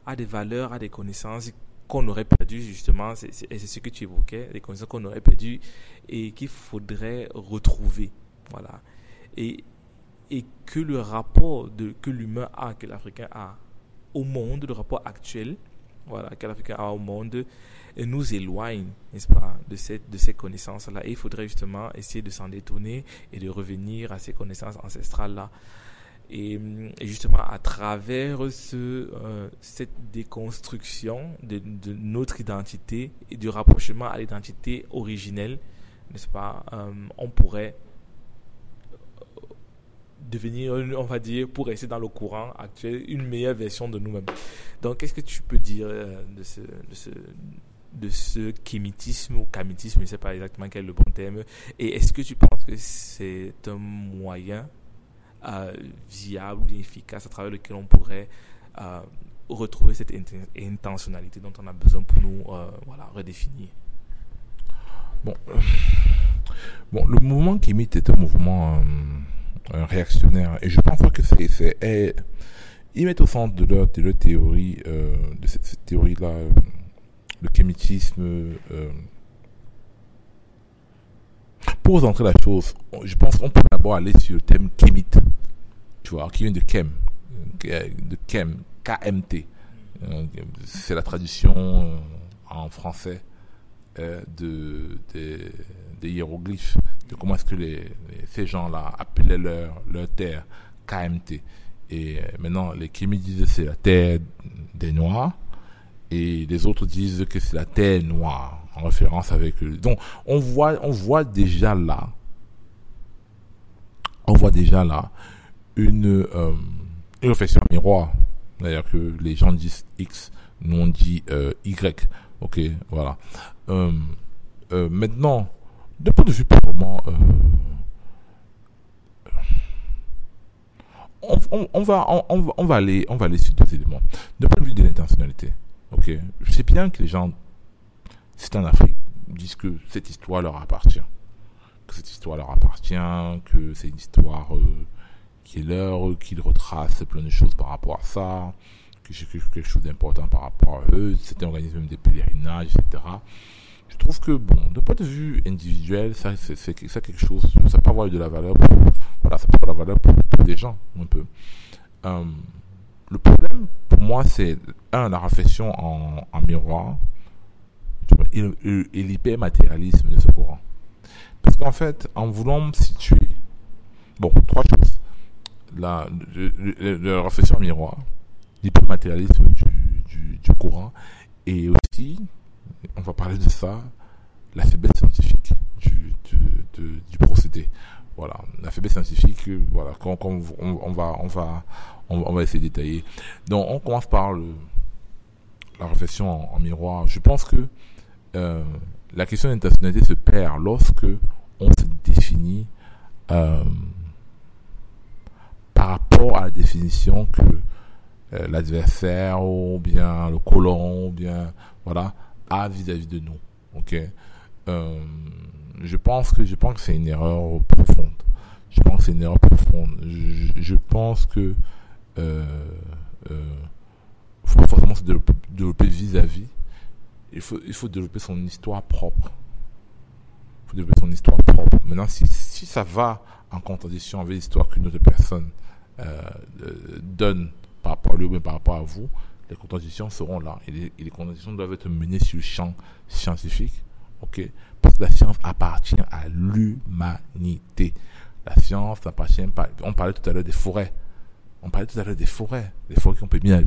à des valeurs, à des connaissances qu'on aurait perdues, justement, et c'est ce que tu évoquais, des connaissances qu'on aurait perdues et qu'il faudrait retrouver. Voilà. Et, et que le rapport de, que l'humain a, que l'Africain a au monde, le rapport actuel, voilà, l'Africain a au monde, et nous éloigne, n'est-ce pas, de, cette, de ces connaissances-là. Il faudrait justement essayer de s'en détourner et de revenir à ces connaissances ancestrales-là. Et, justement, à travers ce, euh, cette déconstruction de, notre identité et du rapprochement à l'identité originelle, n'est-ce pas, euh, on pourrait devenir, on va dire, pour rester dans le courant actuel, une meilleure version de nous-mêmes. Donc, qu'est-ce que tu peux dire euh, de ce, de ce, de ce kémitisme ou kamitisme, je ne sais pas exactement quel est le bon terme, et est-ce que tu penses que c'est un moyen euh, viable efficace à travers lequel on pourrait euh, retrouver cette intentionnalité dont on a besoin pour nous redéfinir? Bon, bon, le mouvement kémite est un mouvement réactionnaire. Et je pense que c'est, ils mettent au centre de leur, de leur théorie, euh, de cette, théorie-là, euh, le kémitisme. Euh, pour entrer la chose, je pense qu'on peut d'abord aller sur le thème kémite, tu vois, qui vient de kem, de kem, KMT. C'est la traduction en français de, des hiéroglyphes de comment est-ce que les, ces gens-là appelaient leur, leur terre KMT. Et euh, maintenant, les Kémis disent que c'est la terre des Noirs, et les autres disent que c'est la terre noire, en référence avec eux. Donc, on voit, on voit déjà là, on voit déjà là une, euh, une réflexion miroir. D'ailleurs, que les gens disent X, nous on dit euh, Y. Ok, voilà. Maintenant, d'un point de vue purement. Euh, on, on, va, on, va aller, on va aller sur deux éléments. D'un point de vue de l'intentionnalité, ok, je sais bien que les gens, c'est en Afrique, disent que cette histoire leur appartient. Que cette histoire leur appartient, que c'est une histoire euh, qui est leur, qu'ils retrace plein de choses par rapport à ça, que c'est quelque chose d'important par rapport à eux, c'est un organisme des pèlerinages, etc je trouve que, bon, de point de vue individuel, ça, c'est quelque chose, ça peut avoir de la valeur pour, voilà, ça peut avoir de la valeur pour, des gens, un peu. Euh, le problème, pour moi, c'est, un, la réflexion en, en miroir et, l'hypermatérialisme de ce courant. Parce qu'en fait, en voulant situer, bon, trois choses. La, réflexion en miroir, l'hypermatérialisme du, du, du courant, et aussi va parler de ça, la faiblesse scientifique du, du, procédé. Voilà, la faiblesse scientifique, voilà, quand, on, va, on va, on, va essayer de détailler. Donc, on commence par le, la réflexion en, miroir. Je pense que euh, la question d'intentionnalité se perd lorsque on se définit euh, par rapport à la définition que euh, l'adversaire ou bien le colon ou bien voilà vis-à-vis de nous. Ok? Euh, je pense que je pense que c'est une erreur profonde. Je pense que c'est une erreur profonde. Je, pense que euh, euh, faut forcément se développer vis-à-vis. Il faut il faut développer son histoire propre. Il faut développer son histoire propre. Maintenant, si, si ça va en contradiction avec l'histoire qu'une autre personne euh, donne par rapport à lui ou par rapport à vous, les contradictions seront là. Et les, et contradictions doivent être menées sur le champ scientifique. ok? Parce que la science appartient à l'humanité. La science appartient pas. On parlait tout à l'heure des forêts. On parlait tout à l'heure des forêts. Les forêts qui ont permis à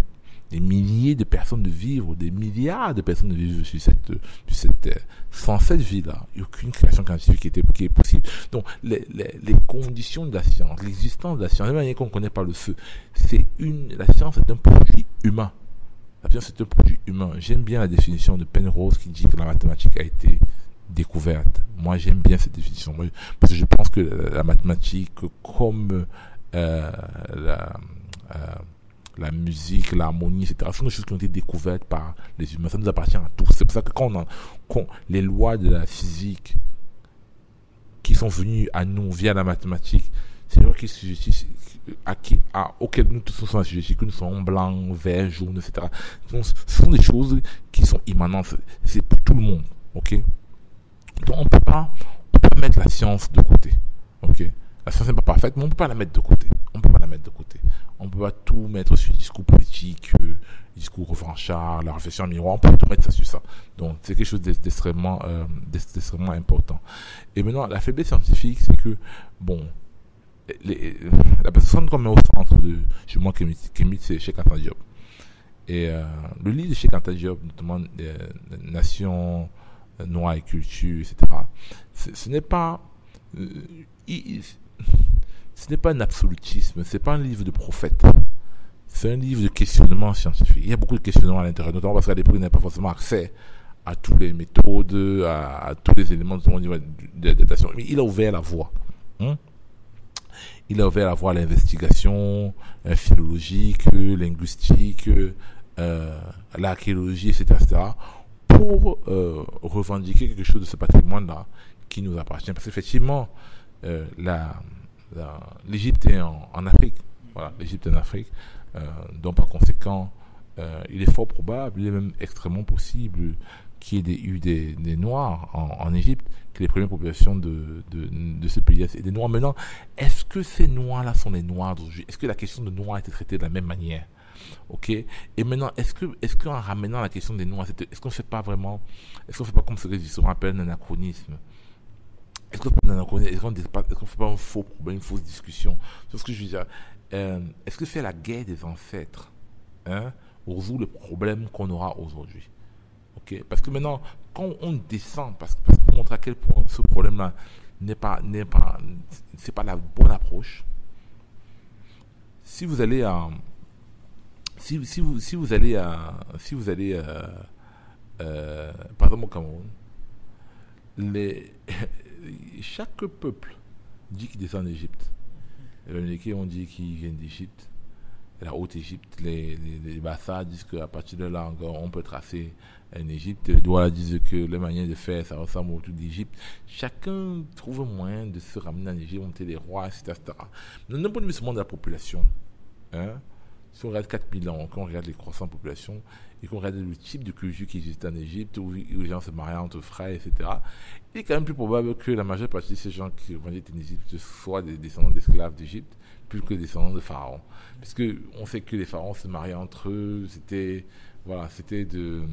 des milliers de personnes de vivre, des milliards de personnes de vivre sur cette, sur cette terre. Sans cette vie-là, il n'y a aucune création scientifique qui, est possible. Donc, les conditions de la science, l'existence de la science, la manière qu'on ne connaît pas le feu, c'est une, la science est un produit humain. La science est un produit humain. J'aime bien la définition de Penrose qui dit que la mathématique a été découverte. Moi, j'aime bien cette définition. parce que je pense que la, mathématique, comme euh, la, euh, la musique, l'harmonie, etc., sont des choses qui ont été découvertes par les humains. Ça nous appartient à tous. C'est pour ça que quand les lois de la physique qui sont venues à nous via la mathématique, vrai qui à qui, à, nous tous sommes assujettis, que nous sommes blancs, verts, jaunes, etc. Donc, ce sont des choses qui sont immanentes. C'est pour tout le monde. Ok? Donc, on pas, on peut pas mettre la science de côté. Ok? La science n'est pas parfaite, mais on peut pas la mettre de côté. On peut pas la mettre de côté. On peut pas tout mettre sur le discours politique, euh, discours revanchard, la réflexion miroir. On peut tout mettre ça sur ça. Donc, c'est quelque chose d'extrêmement, euh, d'extrêmement important. Et maintenant, la faiblesse scientifique, c'est que, bon, la personne qu'on met au centre de chez moi, Kémit, c'est Cheikh Anta Diop. Et euh, le livre de Cheikh Anta Diop, notamment euh, Nation euh, Noire et Culture, etc., ce n'est pas... ce n'est pas un absolutisme, c'est pas un livre de prophète. C'est un livre de questionnement scientifique. Il y a beaucoup de questionnements à l'intérieur, notamment parce qu'à l'époque, il n'avait pas forcément accès à toutes les méthodes, à, tous les éléments de niveau d'adaptation. Mais il a ouvert la voie. Hein. Il a ouvert à l'investigation philologique, linguistique, euh, l'archéologie, etc., etc., pour euh, revendiquer quelque chose de ce patrimoine-là qui nous appartient. Parce qu'effectivement, euh, l'Égypte est en, Afrique. Voilà, l'Égypte est en Afrique. Donc, par conséquent, il est fort probable, il est même extrêmement possible qu'il y eu des, Noirs en, Égypte, que les premières populations de, de, ce pays étaient des Noirs. Maintenant, est-ce que ces Noirs-là sont les Noirs d'aujourd'hui? Est-ce que la question de Noirs a été traitée de la même manière? Ok? Et maintenant, est-ce que, est-ce qu'en ramenant la question des Noirs, est-ce qu'on ne fait pas vraiment, est-ce qu'on fait pas comme ce que je appelle un anachronisme? Est-ce qu'on ne fait pas un faux problème, une fausse discussion? Ce que je veux dire. Euh, est-ce que c'est la guerre des ancêtres hein, résout le problème qu'on aura aujourd'hui? Parce que maintenant, quand on descend, parce, parce qu'on montre à quel point ce problème-là n'est pas, n'est pas, c'est pas la bonne approche. Si vous allez à si, si, vous, si vous allez à, si vous allez par exemple au Cameroun, les, chaque peuple dit qu'il descend d'Égypte. Les Américains ont dit qu'ils viennent d'Égypte. La Haute-Égypte, les, les, Bassa disent qu'à partir de là encore, on peut tracer en Égypte. Douala disent que les manières de faire, ça ressemble au tout d'Égypte. Chacun trouve un moyen de se ramener en Égypte, monter les rois, etc. d'un point de vue seulement de la population, hein, si on regarde 4000 ans, quand on regarde les croissants de population, et qu'on regarde le type de culture qui existe en Égypte, où, les gens se mariaient entre frères, etc., il est quand même plus probable que la majeure partie de ces gens qui vont en Égypte soient des descendants d'esclaves d'Égypte, plus que des descendants de pharaons. Puisque on sait que les pharaons se mariaient entre eux, c'était voilà, c'était de,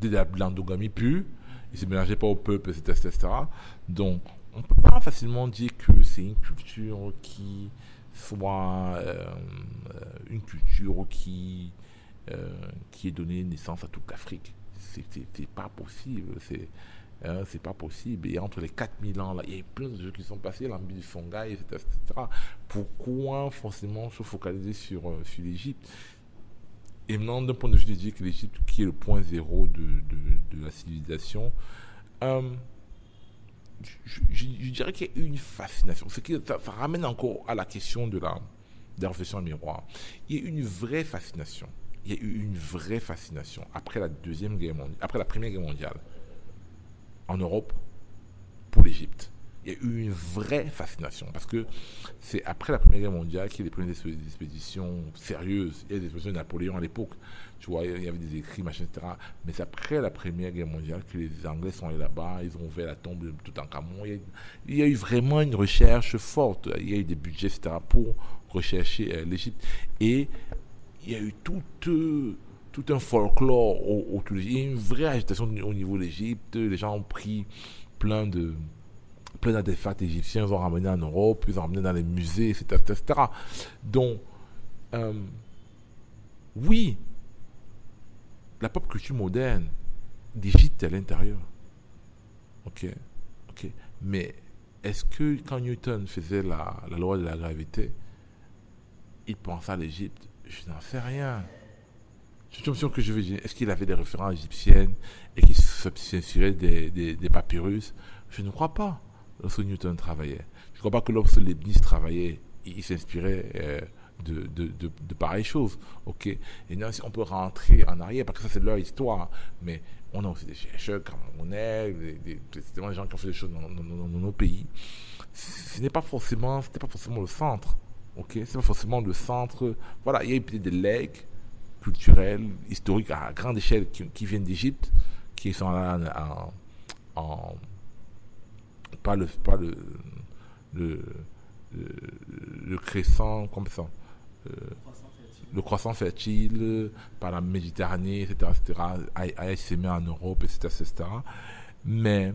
de l'endogamie pure, ils se mélangeaient pas au peuple, etc., etc. Donc, on peut pas facilement dire que c'est une culture qui soit euh, euh, une culture qui, euh, qui est donnée naissance à toute l'Afrique. C'est pas possible. C'est c'est pas possible. Et entre les 4000 ans, là, il y a plein de choses qui sont passés, l'ambi du Fonga, etc., etc., Pourquoi forcément se focaliser sur, sur l'Égypte? Et maintenant, d'un point de vue de dire que l'Égypte, qui est le point zéro de, de, la civilisation, je, dirais qu'il y a une fascination. Ce qui, ça, ramène encore à la question de la, réflexion miroir. Il y a une vraie fascination. Il y a eu une vraie fascination après la deuxième guerre mondiale, après la première guerre mondiale, en Europe, pour l'Égypte il y a eu une vraie fascination parce que c'est après la Première Guerre mondiale qu'il y a des premières expéditions sérieuses. Il y a des expéditions de Napoléon à l'époque, tu vois, il y avait des écrits, machin, etc. Mais c'est après la Première Guerre mondiale que les Anglais sont allés là-bas, ils ont ouvert la tombe de Toutankhamon. Il y, a, il y a eu vraiment une recherche forte, il y a eu des budgets, etc. pour rechercher euh, l'Égypte. Et il y a eu tout, tout un folklore autour de l'Égypte, une vraie agitation au niveau de l'Égypte. Les gens ont pris plein de plein d'artefacts égyptiens, ils ont ramené en Europe, ils ont ramené dans les musées, etc. etc. Donc, euh, oui, la pop culture moderne d'Égypte à l'intérieur. Ok, ok. Mais est-ce que quand Newton faisait la, loi de la gravité, il pensait à l'Égypte? Je n'en sais rien. Une question que je dire. Est-ce qu'il avait des références égyptiennes et qu'il s'inspirait des papyrus? Je ne crois pas lorsque Newton travaillait. Je ne crois pas que lorsque Leibniz travaillait, il, s'inspirait euh, de, de, de, pareilles choses. ok? Et non, on peut rentrer en arrière, parce que ça c'est leur histoire, mais on a aussi des chercheurs camerounais, des, des, des gens qui ont fait des choses dans, nos pays. Ce n'est pas forcément, pas forcément le centre. ok? C'est pas forcément le centre. Voilà, il y a peut-être des legs culturels, historiques à grande échelle qui, viennent d'Égypte, qui sont là en pas le, pas le, le, le, crescent, comme ça, euh, le croissant fertile par la Méditerranée, etc., etc., à, s'aimer en Europe, etc., etc. Mais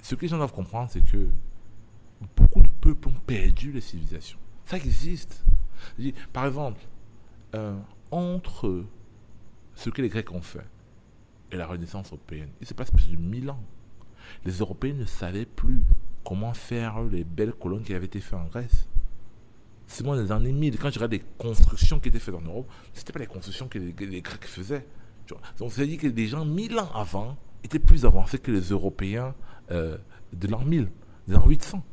ce que les gens doivent comprendre, c'est que beaucoup de peuples ont perdu les civilisations. Ça existe. Par exemple, euh, entre ce que les Grecs ont fait et la Renaissance européenne, il se passe plus de mille ans les Européens ne savaient plus comment faire les belles colonnes qui avaient été faites en Grèce. C'est moi, dans les années 1000, quand je regarde les constructions qui étaient faites en Europe, ce n'était pas les constructions que les, Grecs faisaient. Donc, on s'est dit que des gens mille ans avant étaient plus avancés que les Européens euh, de l'an 1000, de l'an 800.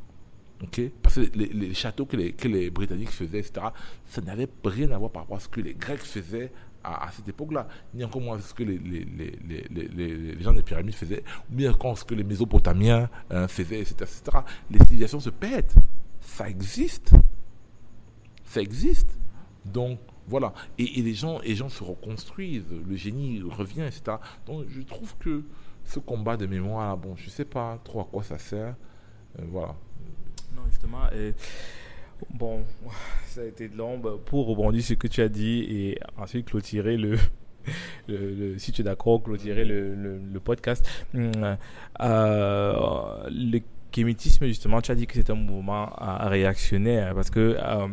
Parce que les, châteaux que les, que les, Britanniques faisaient, etc., ça n'avait rien à voir par rapport à ce que les Grecs faisaient à, cette époque-là, ni encore moins ce que les, les, gens des pyramides faisaient, ou bien encore ce que les Mésopotamiens euh, faisaient, etc., etc. Les civilisations se pètent. Ça existe. Ça existe. Donc, voilà. Et, les, gens, les gens se reconstruisent, le génie revient, etc. Donc, je trouve que ce combat de mémoire, bon, je ne sais pas trop à quoi ça sert. Euh, voilà. Non, justement. Et Bon, ça a été de l'ombre pour rebondir sur ce que tu as dit et ensuite clôturer le, si tu d'accord, clôturer le, podcast. Hum, euh, le kémitisme, justement, tu as dit que c'est un mouvement euh, réactionnaire parce que euh,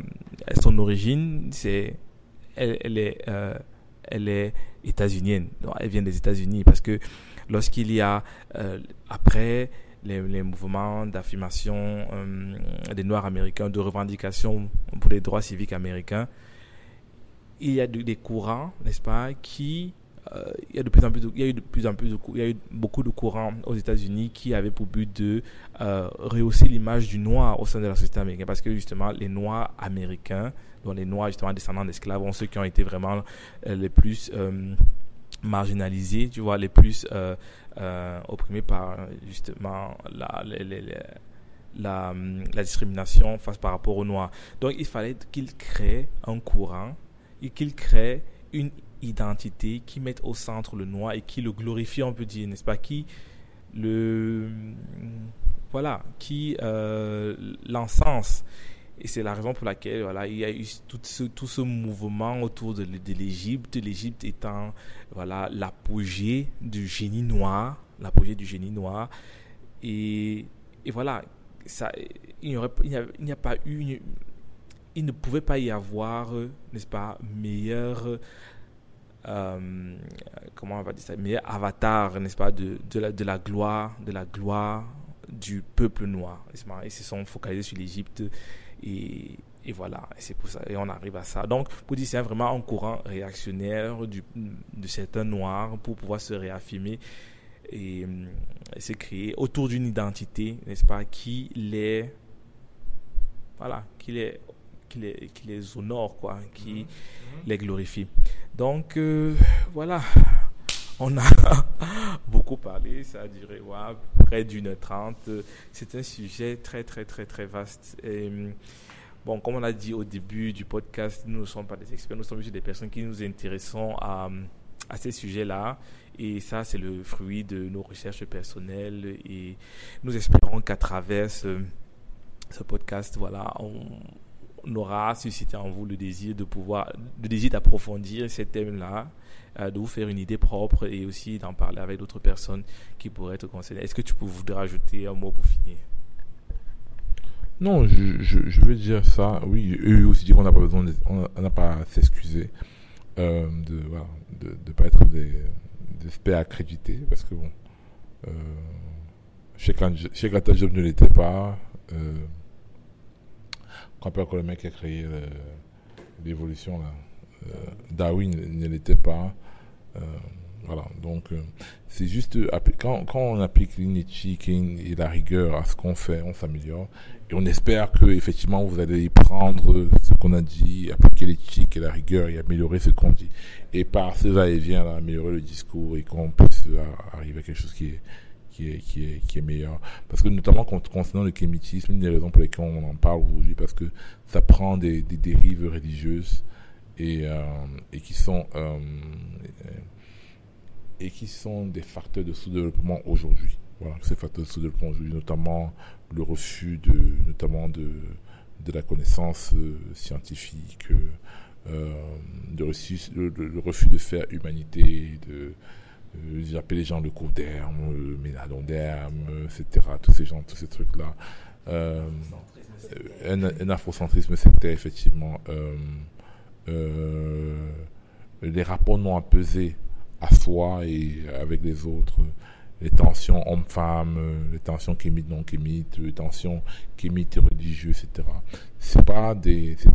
son origine, c'est, elle, est, elle est états-unienne. Elle vient des États-Unis parce que lorsqu'il y a, après, les, mouvements d'affirmation euh, des Noirs américains, de revendication pour les droits civiques américains, il y a des courants, n'est-ce pas, qui euh, il y a de plus en plus il y a eu de plus en plus de, il y a eu beaucoup de courants aux États-Unis qui avaient pour but de euh, rehausser l'image du noir au sein de la société américaine. Parce que justement les noirs américains dont les noirs justement descendants d'esclaves ont ceux qui ont été vraiment les plus marginalisés tu vois les plus euh, opprimés par justement la, la, la, discrimination face par rapport aux Noirs. Donc il fallait qu'il crée un courant et qu'il crée une identité qui mette au centre le noir et qui le glorifie, on peut dire, n'est-ce pas, qui le voilà, qui euh, l'encense. Et c'est la raison pour laquelle voilà, il y a eu tout ce, tout ce mouvement autour de, de l'Égypte, l'Égypte étant voilà, l'apogée du génie noir, l'apogée du génie noir. Et, et voilà, ça, il n'y a, pas eu, il ne pouvait pas y avoir, n'est-ce pas, meilleur, euh, comment on va dire ça, meilleur avatar, n'est-ce pas, de, de, la, de la gloire, de la gloire du peuple noir. Ils se sont focalisés sur l'Égypte et, et voilà, c'est pour ça, et on arrive à ça. Donc, pour dire, c'est vraiment un courant réactionnaire du, de certains noirs pour pouvoir se réaffirmer et, et se créer autour d'une identité, n'est-ce pas, qui les, voilà, qui les, qui les, qui les honore, quoi, qui mhm. les glorifie. Donc, euh, voilà, on a beaucoup parlé, ça a duré près d'une heure trente. C'est un sujet très, très, très, très vaste. Et, bon, comme on a dit au début du podcast, nous ne sommes pas des experts, nous sommes juste des personnes qui nous intéressons à, à ces sujets-là. Et ça, c'est le fruit de nos recherches personnelles. Et nous espérons qu'à travers ce, ce podcast, voilà, on, aura suscité en vous le désir de pouvoir, le désir d'approfondir ces thèmes-là euh, de vous faire une idée propre et aussi d'en parler avec d'autres personnes qui pourraient être concernées. Est-ce que tu voudrais ajouter un mot pour finir? Non, je, veux dire ça. Oui, eux aussi dire qu'on n'a pas besoin, on n'a pas à s'excuser euh, de ne pas être des, experts accrédités parce que bon, euh, chez Job ne l'était pas. Euh, quand le mec qui a créé l'évolution là. Darwin ne l'était pas. Euh, voilà, donc euh, c'est juste quand, on applique l'inéthique et, la rigueur à ce qu'on fait, on s'améliore. Et on espère que effectivement vous allez prendre ce qu'on a dit, appliquer l'éthique et la rigueur et améliorer ce qu'on dit. Et par ce va-et-vient, améliorer le discours et qu'on puisse arriver à quelque chose qui est, qui est, qui est, qui est meilleur. Parce que notamment concernant le kémitisme, une des raisons pour lesquelles on en parle aujourd'hui, parce que ça prend des, des dérives religieuses et, euh, et qui sont euh, et qui sont des facteurs de sous-développement aujourd'hui. Voilà, ces facteurs de sous-développement aujourd'hui, notamment le refus de, notamment de, de la connaissance euh, scientifique, de refus, le, refus de faire humanité, de, euh, les gens le cours d'herme, le ménadon d'herme, etc. Tous ces gens, tous ces trucs-là. Euh, un, un, afrocentrisme, c'était effectivement les rapports non apaisés à soi et avec les autres. les tensions hommes-femmes, les tensions kémites non-kémites, les tensions kémites religieuses, etc. C'est pas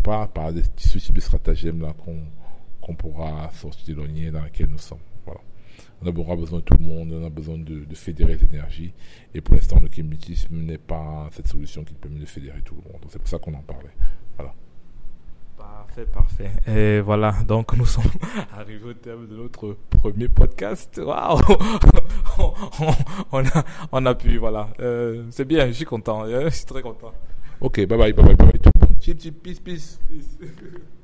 pas par des, ce type de stratagème là qu'on, pourra sortir de l'onier dans lequel nous sommes. On aura besoin de tout le monde, on a besoin de, de fédérer les énergies. Et pour l'instant, le kémitisme n'est pas cette solution qui permet de fédérer tout le monde. C'est pour ça qu'on en parlait. Voilà. Parfait, parfait. Et voilà, donc nous sommes arrivés au terme de notre premier podcast. Waouh on, a, on a pu, voilà. Euh, c'est bien, je suis content, je suis très content. Ok, bye bye, bye bye, bye bye. Chip, chip, peace, peace. peace.